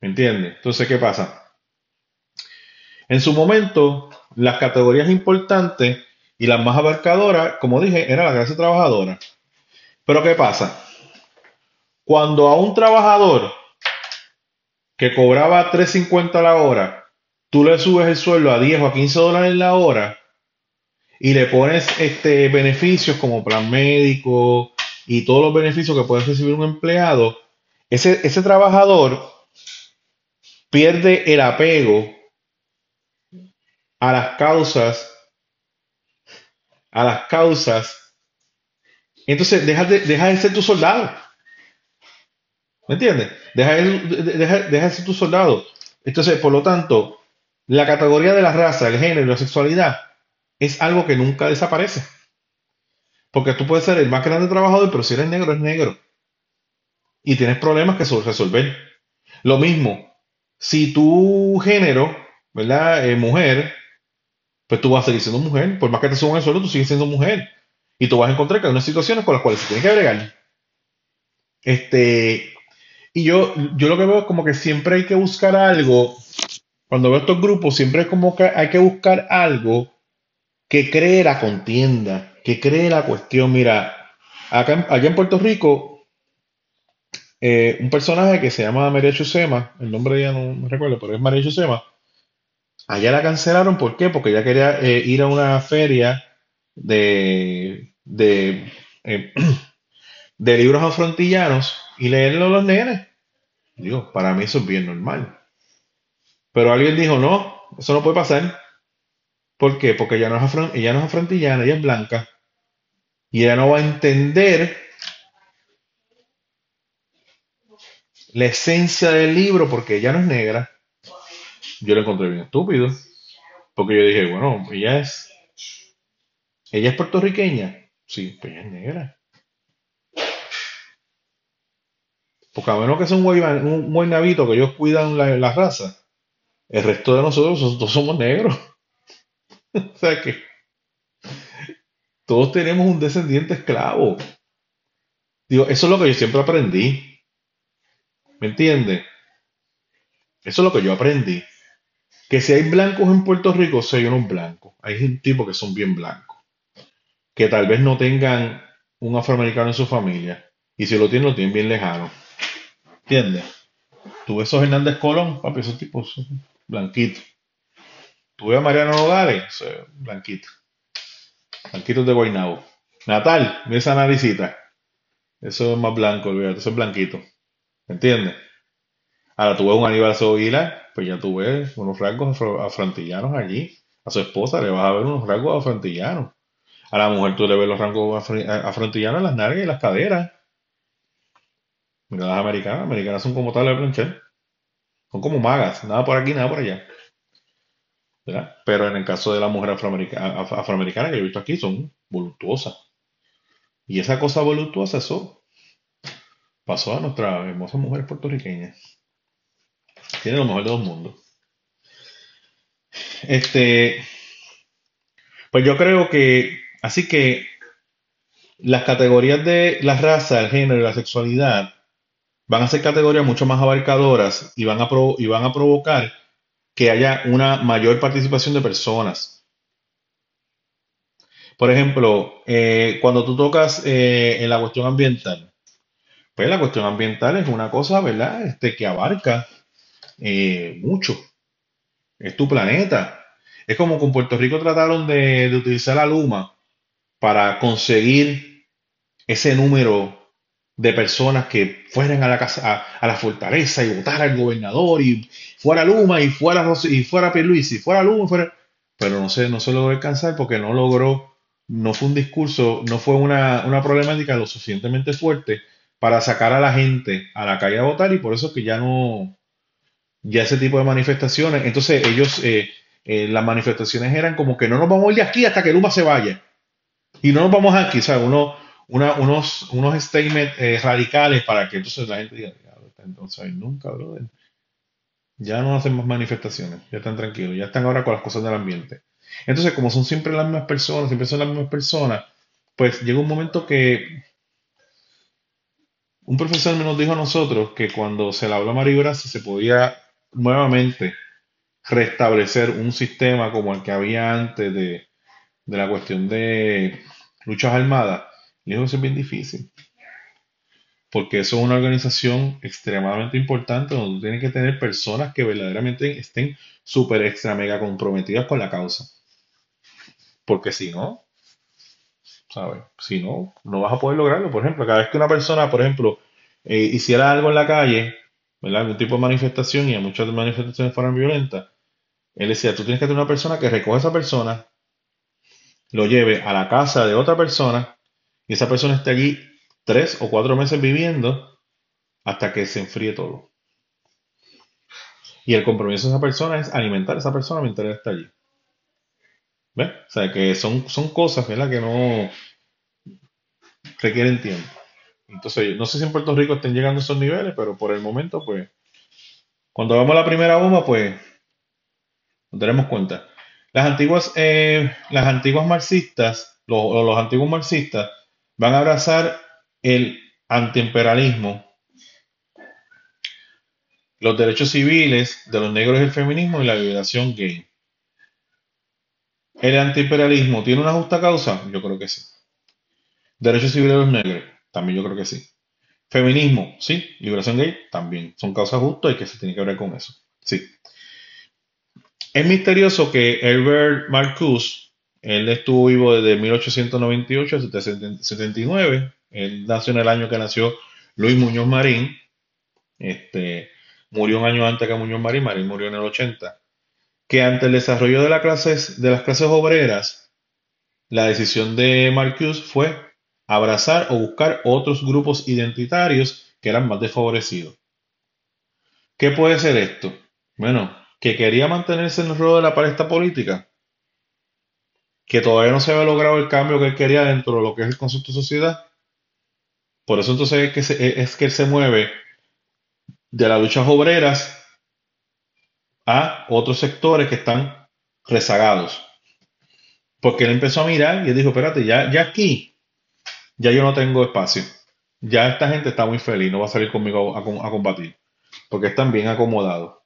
¿Me entiendes? Entonces, ¿qué pasa? En su momento, las categorías importantes y las más abarcadoras, como dije, era la clase trabajadora. Pero ¿qué pasa? Cuando a un trabajador que cobraba 3.50 la hora, tú le subes el sueldo a 10 o a 15 dólares la hora y le pones este, beneficios como plan médico y todos los beneficios que puede recibir un empleado, ese, ese trabajador pierde el apego a las causas, a las causas, entonces deja de, de ser tu soldado. ¿Me entiendes? Deja de, de ser tu soldado. Entonces, por lo tanto, la categoría de la raza, el género y la sexualidad es algo que nunca desaparece. Porque tú puedes ser el más grande trabajador, pero si eres negro, es negro. Y tienes problemas que resolver. Lo mismo, si tu género, ¿verdad? Eh, mujer, pues tú vas a seguir siendo mujer. Por más que te suban el suelo, tú sigues siendo mujer. Y tú vas a encontrar que hay unas situaciones con las cuales se tiene que agregar. Este, y yo, yo lo que veo es como que siempre hay que buscar algo. Cuando veo estos grupos, siempre es como que hay que buscar algo que cree la contienda, que cree la cuestión. Mira, acá, allá en Puerto Rico eh, un personaje que se llama María Chusema, el nombre ya no me recuerdo, pero es María Chusema. Allá la cancelaron, ¿por qué? Porque ella quería eh, ir a una feria de, de, eh, de libros afrontillanos y leerlo a los nenes. Digo, para mí eso es bien normal. Pero alguien dijo, no, eso no puede pasar. ¿Por qué? Porque ella no es, ella no es afrontillana, ella es blanca. Y ella no va a entender la esencia del libro porque ella no es negra. Yo lo encontré bien estúpido. Porque yo dije, bueno, ella es. Ella es puertorriqueña. Sí, pues ella es negra. Porque a menos que sea un buen, navito que ellos cuidan la, raza, el resto de nosotros, nosotros somos negros. o sea que todos tenemos un descendiente esclavo. Digo, eso es lo que yo siempre aprendí. ¿Me entiendes? Eso es lo que yo aprendí. Que si hay blancos en Puerto Rico, hay unos blancos. Hay un tipo que son bien blancos. Que tal vez no tengan un afroamericano en su familia. Y si lo tienen, lo tienen bien lejano. ¿Entiendes? Tú ves esos Hernández Colón, papi, esos tipos blanquitos. Tú ves a Mariano Nogales, blanquito. Blanquitos de Guaynabo. Natal, mira esa naricita. Eso es más blanco, olvídate, eso es blanquito. ¿Entiendes? Ahora tú ves un Aníbal Sovila, pues ya tú ves unos rasgos afrontillanos allí. A su esposa le vas a ver unos rasgos afrontillanos. A la mujer tú le ves los rasgos afrontillanos en las nalgas y las caderas. Mira las americanas, las americanas son como tal de planchar. Son como magas, nada por aquí, nada por allá. ¿verdad? Pero en el caso de la mujer afroamericana, que he visto aquí, son voluptuosas. Y esa cosa voluptuosa, eso pasó a nuestra hermosa mujer puertorriqueña. Tiene lo mejor de dos mundos. Este, pues yo creo que, así que las categorías de la raza, el género y la sexualidad van a ser categorías mucho más abarcadoras y van a, y van a provocar que haya una mayor participación de personas. Por ejemplo, eh, cuando tú tocas eh, en la cuestión ambiental, pues la cuestión ambiental es una cosa, ¿verdad? Este, que abarca eh, mucho. Es tu planeta. Es como con Puerto Rico trataron de, de utilizar la Luma para conseguir ese número de personas que fueran a la casa, a, la fortaleza y votar al gobernador y fuera Luma y fuera y fuera Pierluisi, fuera Luma, pero no se, no se logró alcanzar porque no logró, no fue un discurso, no fue una, una problemática lo suficientemente fuerte para sacar a la gente a la calle a votar y por eso que ya no, ya ese tipo de manifestaciones, entonces ellos, eh, eh, las manifestaciones eran como que no nos vamos a ir de aquí hasta que Luma se vaya y no nos vamos aquí, sea, uno unos, unos statements eh, radicales para que entonces la gente diga, entonces nunca, brother. Ya no hacen más manifestaciones, ya están tranquilos, ya están ahora con las cosas del ambiente. Entonces, como son siempre las mismas personas, siempre son las mismas personas, pues llega un momento que un profesor nos dijo a nosotros que cuando se le habló a Mario Gracia se podía nuevamente restablecer un sistema como el que había antes de, de la cuestión de luchas armadas, y eso es bien difícil. Porque eso es una organización extremadamente importante donde tienes que tener personas que verdaderamente estén súper extra mega comprometidas con la causa. Porque si no, ¿sabes? Si no, no vas a poder lograrlo. Por ejemplo, cada vez que una persona, por ejemplo, eh, hiciera algo en la calle, ¿verdad? Algún tipo de manifestación y a muchas manifestaciones fueran violentas, él decía, tú tienes que tener una persona que recoja a esa persona, lo lleve a la casa de otra persona y esa persona esté allí tres o cuatro meses viviendo hasta que se enfríe todo. Y el compromiso de esa persona es alimentar a esa persona mientras él está allí. ¿Ves? O sea, que son, son cosas. Que no requieren tiempo. Entonces, no sé si en Puerto Rico estén llegando a esos niveles, pero por el momento, pues, cuando vamos a la primera bomba, pues, nos daremos cuenta. Las antiguas, eh, las antiguas marxistas, los, los antiguos marxistas, van a abrazar el antiimperialismo, los derechos civiles de los negros el feminismo y la liberación gay. ¿El antiimperialismo tiene una justa causa? Yo creo que sí. Derechos civiles de los negros, también yo creo que sí. Feminismo, sí. Liberación gay, también. Son causas justas y que se tiene que ver con eso. Sí. Es misterioso que Herbert Marcuse él estuvo vivo desde 1898 hasta 79. Él nació en el año que nació Luis Muñoz Marín. Este, murió un año antes que Muñoz Marín. Marín murió en el 80. Que ante el desarrollo de, las clases, de las clases obreras, la decisión de Marcuse fue abrazar o buscar otros grupos identitarios que eran más desfavorecidos. ¿Qué puede ser esto? Bueno, que quería mantenerse en el rol de la palestra política que todavía no se había logrado el cambio que él quería dentro de lo que es el concepto de sociedad. Por eso entonces es que, es que él se mueve de las luchas obreras a otros sectores que están rezagados. Porque él empezó a mirar y él dijo, espérate, ya, ya aquí, ya yo no tengo espacio. Ya esta gente está muy feliz, no va a salir conmigo a, combatir. Porque están bien acomodados.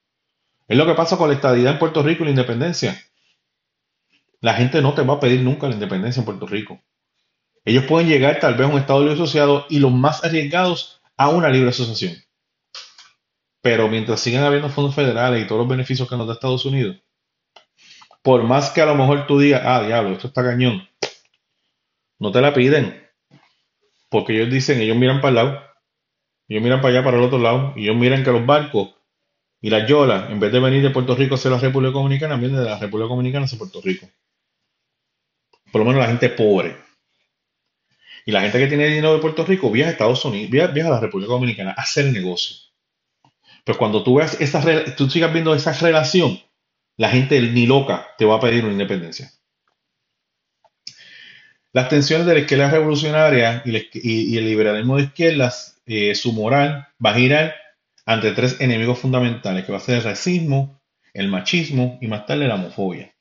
Es lo que pasa con la estadidad en Puerto Rico y la independencia. La gente no te va a pedir nunca la independencia en Puerto Rico. Ellos pueden llegar tal vez a un Estado libre asociado y los más arriesgados a una libre asociación. Pero mientras sigan habiendo fondos federales y todos los beneficios que nos da Estados Unidos, por más que a lo mejor tú digas, ah, diablo, esto está cañón, no te la piden. Porque ellos dicen, ellos miran para el lado, ellos miran para allá, para el otro lado, y ellos miran que los barcos y las yolas, en vez de venir de Puerto Rico hacia la República Dominicana, vienen de la República Dominicana hacia Puerto Rico. Por lo menos la gente pobre. Y la gente que tiene dinero de Puerto Rico viaja a Estados Unidos, viaja, a la República Dominicana a hacer negocio. Pero cuando tú veas esa, tú sigas viendo esa relación, la gente ni loca te va a pedir una independencia. Las tensiones de la izquierda revolucionaria y, el liberalismo de izquierdas, eh, su moral va a girar ante tres enemigos fundamentales, que va a ser el racismo, el machismo y más tarde la homofobia.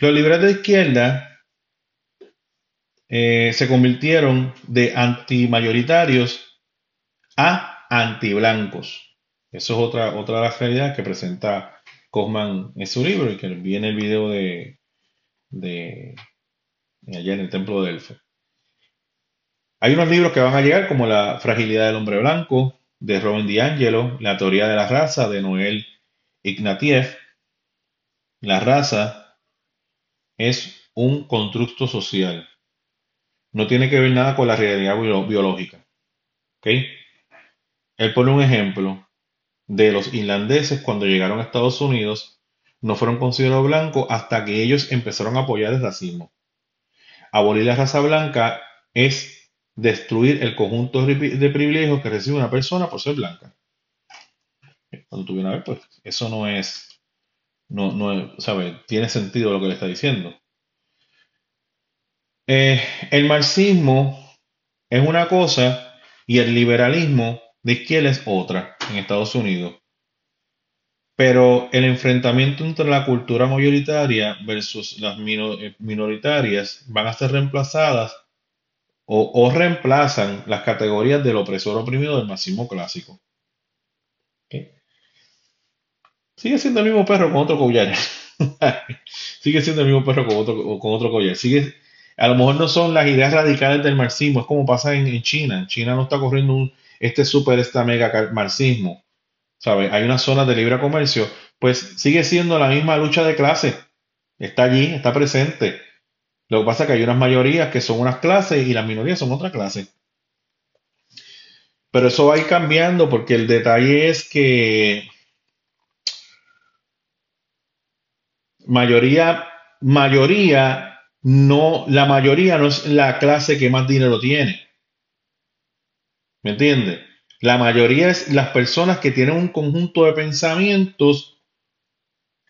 Los liberales de izquierda eh, se convirtieron de antimayoritarios a antiblancos. Eso es otra, otra de las realidades que presenta Kaufman en su libro y que viene el video de, de allá en el templo de Elfo. Hay unos libros que van a llegar como La fragilidad del hombre blanco, de Robin DiAngelo, La teoría de la raza de Noel Ignatieff. La raza es un constructo social. No tiene que ver nada con la realidad biológica. ¿Ok? Él pone un ejemplo de los irlandeses cuando llegaron a Estados Unidos, no fueron considerados blancos hasta que ellos empezaron a apoyar el racismo. Abolir la raza blanca es destruir el conjunto de privilegios que recibe una persona por ser blanca. Cuando tú ver, pues eso no es, no, no ¿sabe? Tiene sentido lo que le está diciendo. Eh, el marxismo es una cosa y el liberalismo de izquierda es otra en Estados Unidos. Pero el enfrentamiento entre la cultura mayoritaria versus las eh, minoritarias van a ser reemplazadas o, reemplazan las categorías del opresor oprimido del marxismo clásico. Sigue siendo el mismo perro con otro collar. Sigue siendo el mismo perro con otro, con otro collar. Sigue, a lo mejor no son las ideas radicales del marxismo, es como pasa en, China. En China no está corriendo un, este super, esta mega marxismo. ¿Sabe? Hay una zona de libre comercio, pues sigue siendo la misma lucha de clase. Está allí, está presente. Lo que pasa es que hay unas mayorías que son unas clases y las minorías son otra clase. Pero eso va a ir cambiando porque el detalle es que mayoría, mayoría, no, la mayoría no es la clase que más dinero tiene. ¿Me entiende? La mayoría es las personas que tienen un conjunto de pensamientos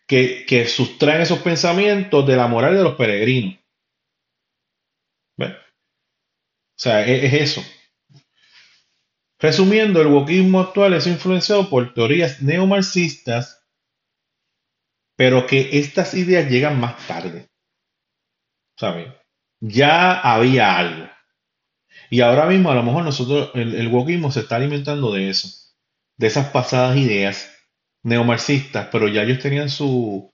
que, que sustraen esos pensamientos de la moral de los peregrinos. O sea, e-, es, eso. Resumiendo, el wokismo actual es influenciado por teorías neomarxistas, pero que estas ideas llegan más tarde. ¿Saben? Ya había algo. Y ahora mismo a lo mejor nosotros, el, el wokismo se está alimentando de eso, de esas pasadas ideas neomarxistas, pero ya ellos tenían su,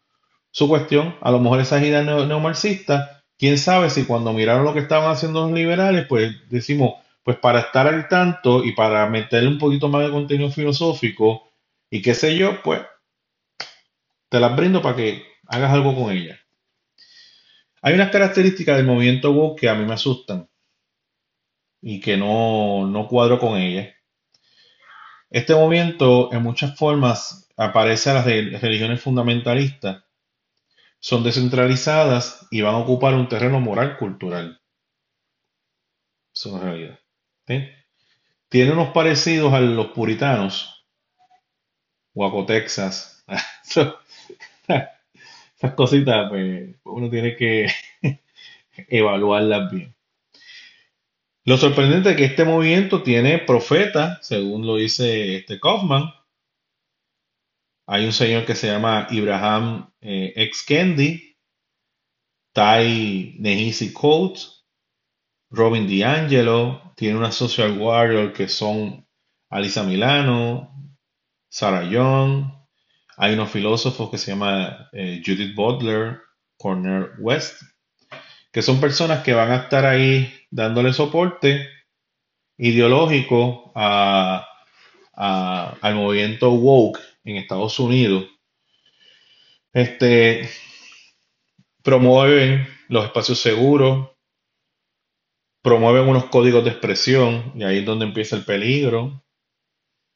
su cuestión, a lo mejor esas ideas neomarxistas quién sabe si cuando miraron lo que estaban haciendo los liberales, pues decimos, pues para estar al tanto y para meterle un poquito más de contenido filosófico y qué sé yo, pues te las brindo para que hagas algo con ellas. Hay unas características del movimiento woke que a mí me asustan y que no, no cuadro con ellas. Este movimiento en muchas formas aparece a las religiones fundamentalistas son descentralizadas y van a ocupar un terreno moral cultural. Es una realidad. Tiene unos parecidos a los puritanos, Waco, Texas. Esas cositas, pues, uno tiene que evaluarlas bien. Lo sorprendente es que este movimiento tiene profetas, según lo dice este Kaufman, hay un señor que se llama Ibrahim eh, X. Kendi, Tai Nehisi Coates, Robin DiAngelo, tiene una social warrior que son Alisa Milano, Sarah Young, hay unos filósofos que se llama eh, Judith Butler, Cornel West, que son personas que van a estar ahí dándole soporte ideológico al movimiento woke en Estados Unidos, este, promueven los espacios seguros, promueven unos códigos de expresión y ahí es donde empieza el peligro.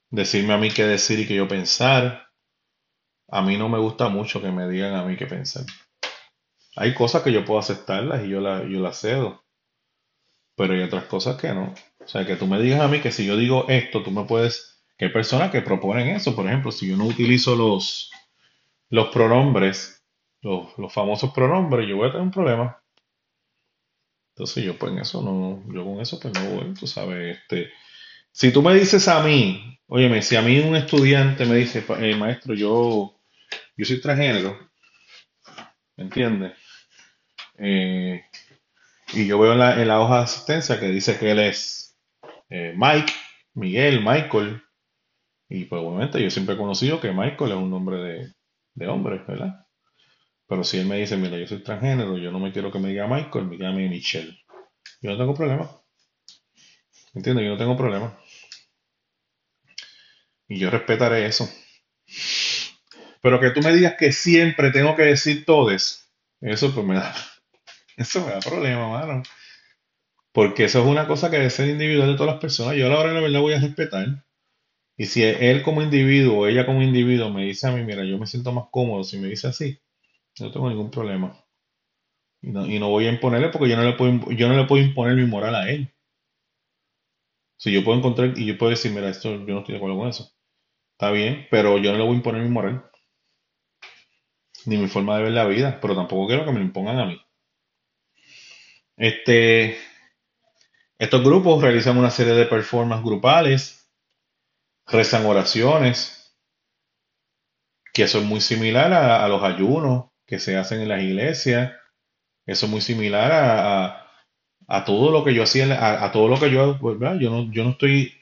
Decirme a mí qué decir y qué yo pensar. A mí no me gusta mucho que me digan a mí qué pensar. Hay cosas que yo puedo aceptarlas y yo, la, yo las cedo. Pero hay otras cosas que no. O sea, que tú me digas a mí que si yo digo esto, tú me puedes... Que hay personas que proponen eso. Por ejemplo, si yo no utilizo los, los pronombres, los, los famosos pronombres, yo voy a tener un problema. Entonces yo pues en eso no, yo con eso pues no voy, tú sabes, este, si tú me dices a mí, óyeme, si a mí un estudiante me dice, eh, maestro, yo, yo soy transgénero, ¿me entiendes? Eh, y yo veo en la, hoja de asistencia que dice que él es eh, Mike, Miguel, Michael, y pues obviamente yo siempre he conocido que Michael es un nombre de, de hombre, ¿verdad? Pero si él me dice, mira, yo soy transgénero, yo no me quiero que me diga Michael, me llame Michelle. Yo no tengo problema. ¿Entiendes? Yo no tengo problema. Y yo respetaré eso. Pero que tú me digas que siempre tengo que decir todes, eso pues me da, eso me da problema, mano. Porque eso es una cosa que debe ser individual de todas las personas. Yo a la hora de la verdad voy a respetar. Y si él como individuo o ella como individuo me dice a mí, mira, yo me siento más cómodo si me dice así, no tengo ningún problema. Y no, y no voy a imponerle porque yo no le puedo, yo no le puedo imponer mi moral a él. Si yo puedo encontrar y yo puedo decir, mira, esto yo no estoy de acuerdo con eso. Está bien, pero yo no le voy a imponer mi moral. Ni mi forma de ver la vida, pero tampoco quiero que me lo impongan a mí. Este, estos grupos realizan una serie de performances grupales, rezan oraciones, que son muy similar a, a los ayunos que se hacen en las iglesias, eso es muy similar a, todo lo que yo hacía, a, todo lo que yo. Yo no, yo no estoy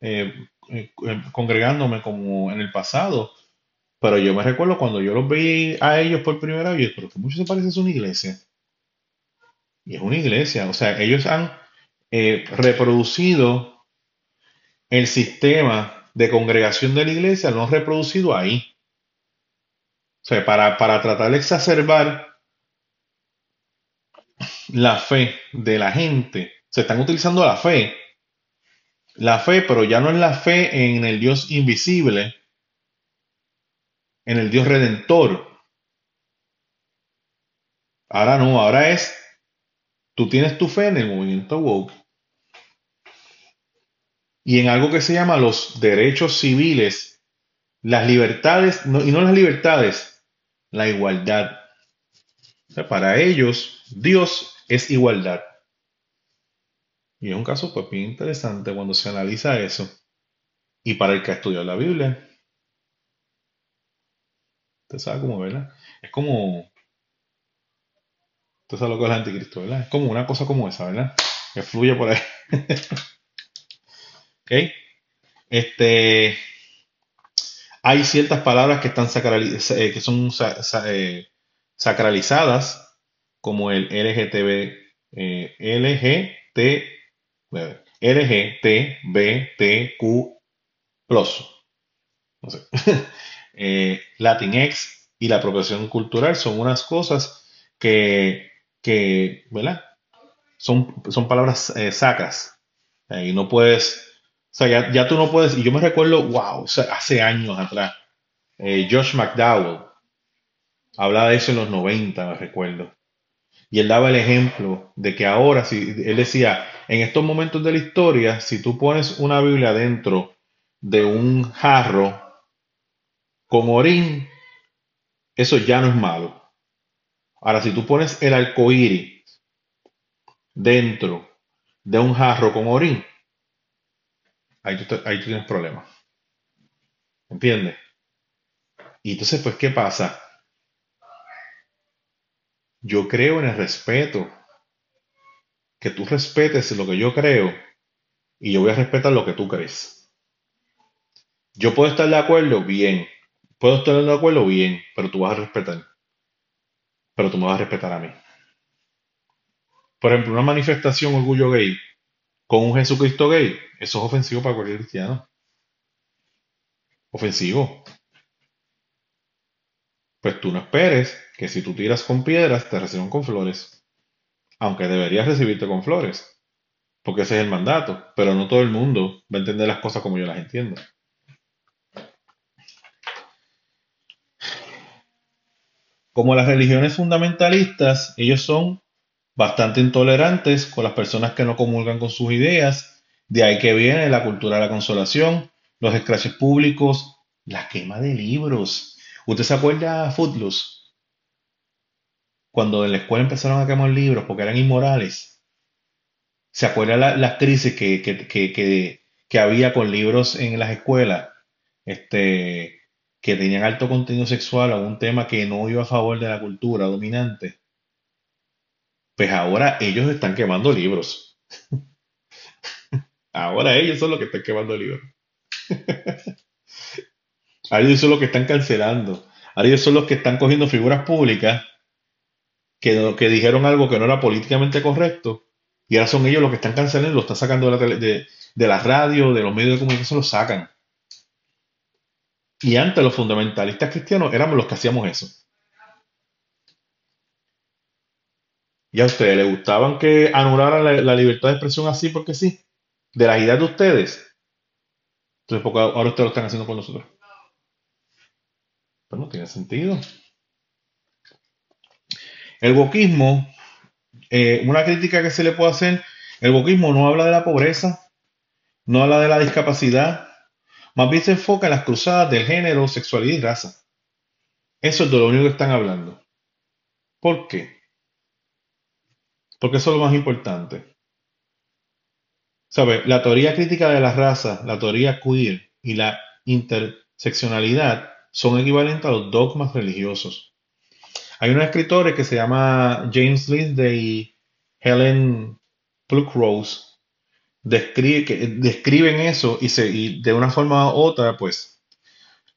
eh, eh, congregándome como en el pasado, pero yo me recuerdo cuando yo los vi a ellos por primera vez, pero que mucho se parece a una iglesia. Y es una iglesia, o sea, ellos han eh, reproducido el sistema de congregación de la iglesia, lo han reproducido ahí. O sea, para, para tratar de exacerbar la fe de la gente. Se están utilizando la fe. La fe, pero ya no es la fe en el Dios invisible, en el Dios redentor. Ahora no, ahora es, tú tienes tu fe en el movimiento woke y en algo que se llama los derechos civiles, las libertades, y no las libertades, la igualdad. para ellos, Dios es igualdad. Y es un caso pues bien interesante cuando se analiza eso. Y para el que ha estudiado la Biblia, usted sabe cómo, ¿verdad? Es como, usted sabe lo que es el anticristo, ¿verdad? Es como una cosa como esa, ¿verdad? Que fluye por ahí. ¿Ok? Este, hay ciertas palabras que están eh, que son eh, sacralizadas como el LGTB, eh, LGT, LGTBTQ no sé. eh, Latinx y la apropiación cultural son unas cosas que, que ¿verdad? Son, son palabras eh, sacas. y no puedes, o sea, ya, ya, tú no puedes, y yo me recuerdo, wow, hace años atrás, eh, Josh McDowell hablaba de eso en los 90, me recuerdo. Y él daba el ejemplo de que ahora, si él decía, en estos momentos de la historia, si tú pones una Biblia dentro de un jarro con orín, eso ya no es malo. Ahora, si tú pones el arcoíris dentro de un jarro con orín, ahí tú, ahí tú tienes problemas. ¿Entiendes? Y entonces, pues, ¿qué pasa? Yo creo en el respeto. Que tú respetes lo que yo creo y yo voy a respetar lo que tú crees. Yo puedo estar de acuerdo, bien. Puedo estar de acuerdo, bien, pero tú vas a respetar. Pero tú me vas a respetar a mí. Por ejemplo, una manifestación orgullo gay con un Jesucristo gay, eso es ofensivo para cualquier cristiano. Ofensivo. Pues tú no esperes que si tú tiras con piedras te reciban con flores, aunque deberías recibirte con flores. porque ese es el mandato, pero no todo el mundo va a entender las cosas como yo las entiendo. Como las religiones fundamentalistas, ellos son bastante intolerantes con las personas que no comulgan con sus ideas, de ahí que viene la cultura de la consolación, los escraches públicos, la quema de libros. ¿Usted se acuerda Footloose? Cuando en la escuela empezaron a quemar libros porque eran inmorales. ¿Se acuerda las crisis que, que, había con libros en las escuelas? Este, que tenían alto contenido sexual o un tema que no iba a favor de la cultura dominante. Pues ahora ellos están quemando libros. ahora ellos son los que están quemando libros. ahora ellos son los que están cancelando. Ahora ellos son los que están cogiendo figuras públicas que, que dijeron algo que no era políticamente correcto y ahora son ellos los que están cancelando, lo están sacando de la, de, de la radio, de los medios de comunicación, lo sacan. Y antes los fundamentalistas cristianos éramos los que hacíamos eso. ¿Y a ustedes les gustaban que anularan la, libertad de expresión así porque sí? ¿De las ideas de ustedes? Entonces, porque ahora ustedes lo están haciendo con nosotros. Pues no tiene sentido. El boquismo, eh, una crítica que se le puede hacer, el boquismo no habla de la pobreza, no habla de la discapacidad, más bien se enfoca en las cruzadas del género, sexualidad y raza. Eso es de lo único que están hablando. ¿Por qué? Porque eso es lo más importante. ¿Sabe? La teoría crítica de la raza, la teoría queer y la interseccionalidad son equivalentes a los dogmas religiosos. Hay unos escritores que se llama James Lindsay y Helen Pluckrose que describen eso y, se, de una forma u otra, pues,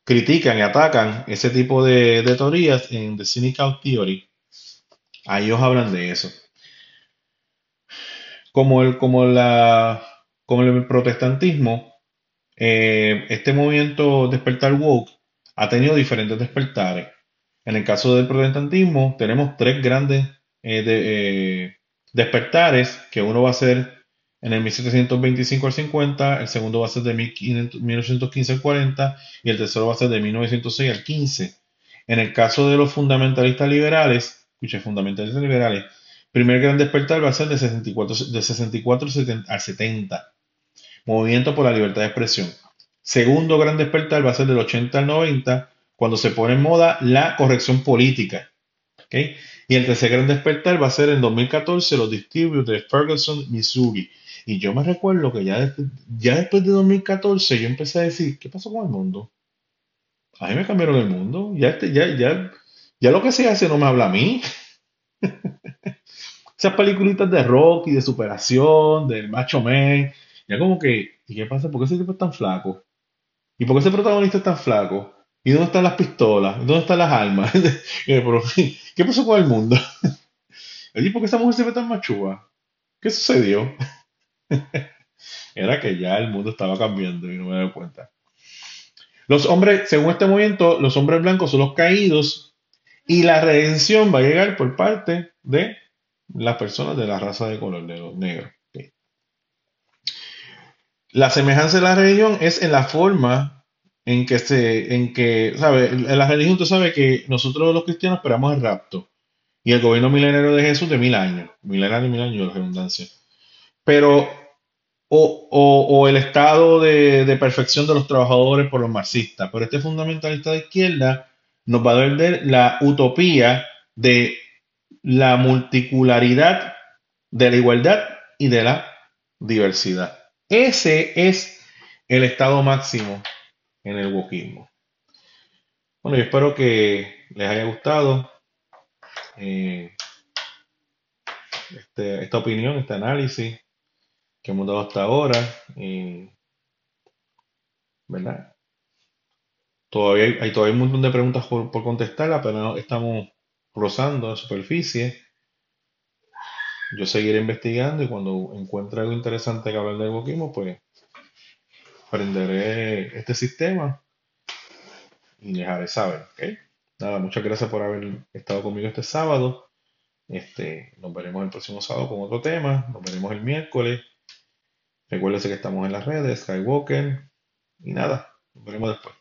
critican y atacan ese tipo de, teorías en The Cynical Theory. Ahí ellos hablan de eso. Como el, como la, como el protestantismo, eh, este movimiento despertar woke ha tenido diferentes despertares. En el caso del protestantismo, tenemos tres grandes eh, eh, despertares, que uno va a ser en el 1725 al 50, el segundo va a ser de 1915 al 40 y el tercero va a ser de 1906 al 15. En el caso de los fundamentalistas liberales, escuche, fundamentalistas liberales, primer gran despertar va a ser de 64, de 64 al 70. Movimiento por la libertad de expresión. Segundo gran despertar va a ser del 80 al 90, cuando se pone en moda la corrección política. Y el tercer gran despertar va a ser en 2014 los disturbios de Ferguson, Missouri. Y yo me recuerdo que ya, ya después de 2014 yo empecé a decir, ¿qué pasó con el mundo? A mí me cambiaron el mundo. Ya, este, ya, ya, ya lo que se hace no me habla a mí. Esas peliculitas de rock y de superación, del macho man. Ya como que, ¿y qué pasa? ¿Por qué ese tipo es tan flaco? ¿Y por qué ese protagonista es tan flaco? ¿Y dónde están las pistolas? ¿Dónde están las armas? ¿Qué pasó con el mundo? ¿Y por qué esa mujer se ve tan machúa? ¿Qué sucedió? Era que ya el mundo estaba cambiando y no me doy cuenta. Los hombres, según este movimiento, los hombres blancos son los caídos y la redención va a llegar por parte de las personas de la raza de color, de los negros. La semejanza de la religión es en la forma en que se, en que, ¿sabe? En la religión tú sabes que nosotros los cristianos esperamos el rapto y el gobierno milenario de Jesús de mil años, milenario y mil años de redundancia pero o, el estado de, perfección de los trabajadores por los marxistas. Pero este fundamentalista de izquierda nos va a vender la utopía de la multicularidad, de la igualdad y de la diversidad. Ese es el estado máximo en el wokismo. Bueno, yo espero que les haya gustado eh, este, esta opinión, este análisis que hemos dado hasta ahora. ¿Verdad? Todavía hay, todavía un montón de preguntas por, contestar, pero estamos rozando la superficie. Yo seguiré investigando y cuando encuentre algo interesante que hablar del boquismo, pues aprenderé este sistema y les haré saber. Nada, muchas gracias por haber estado conmigo este sábado. Este, nos veremos el próximo sábado con otro tema. Nos veremos el miércoles. Recuérdense que estamos en las redes, Skywalker. Y nada, nos veremos después.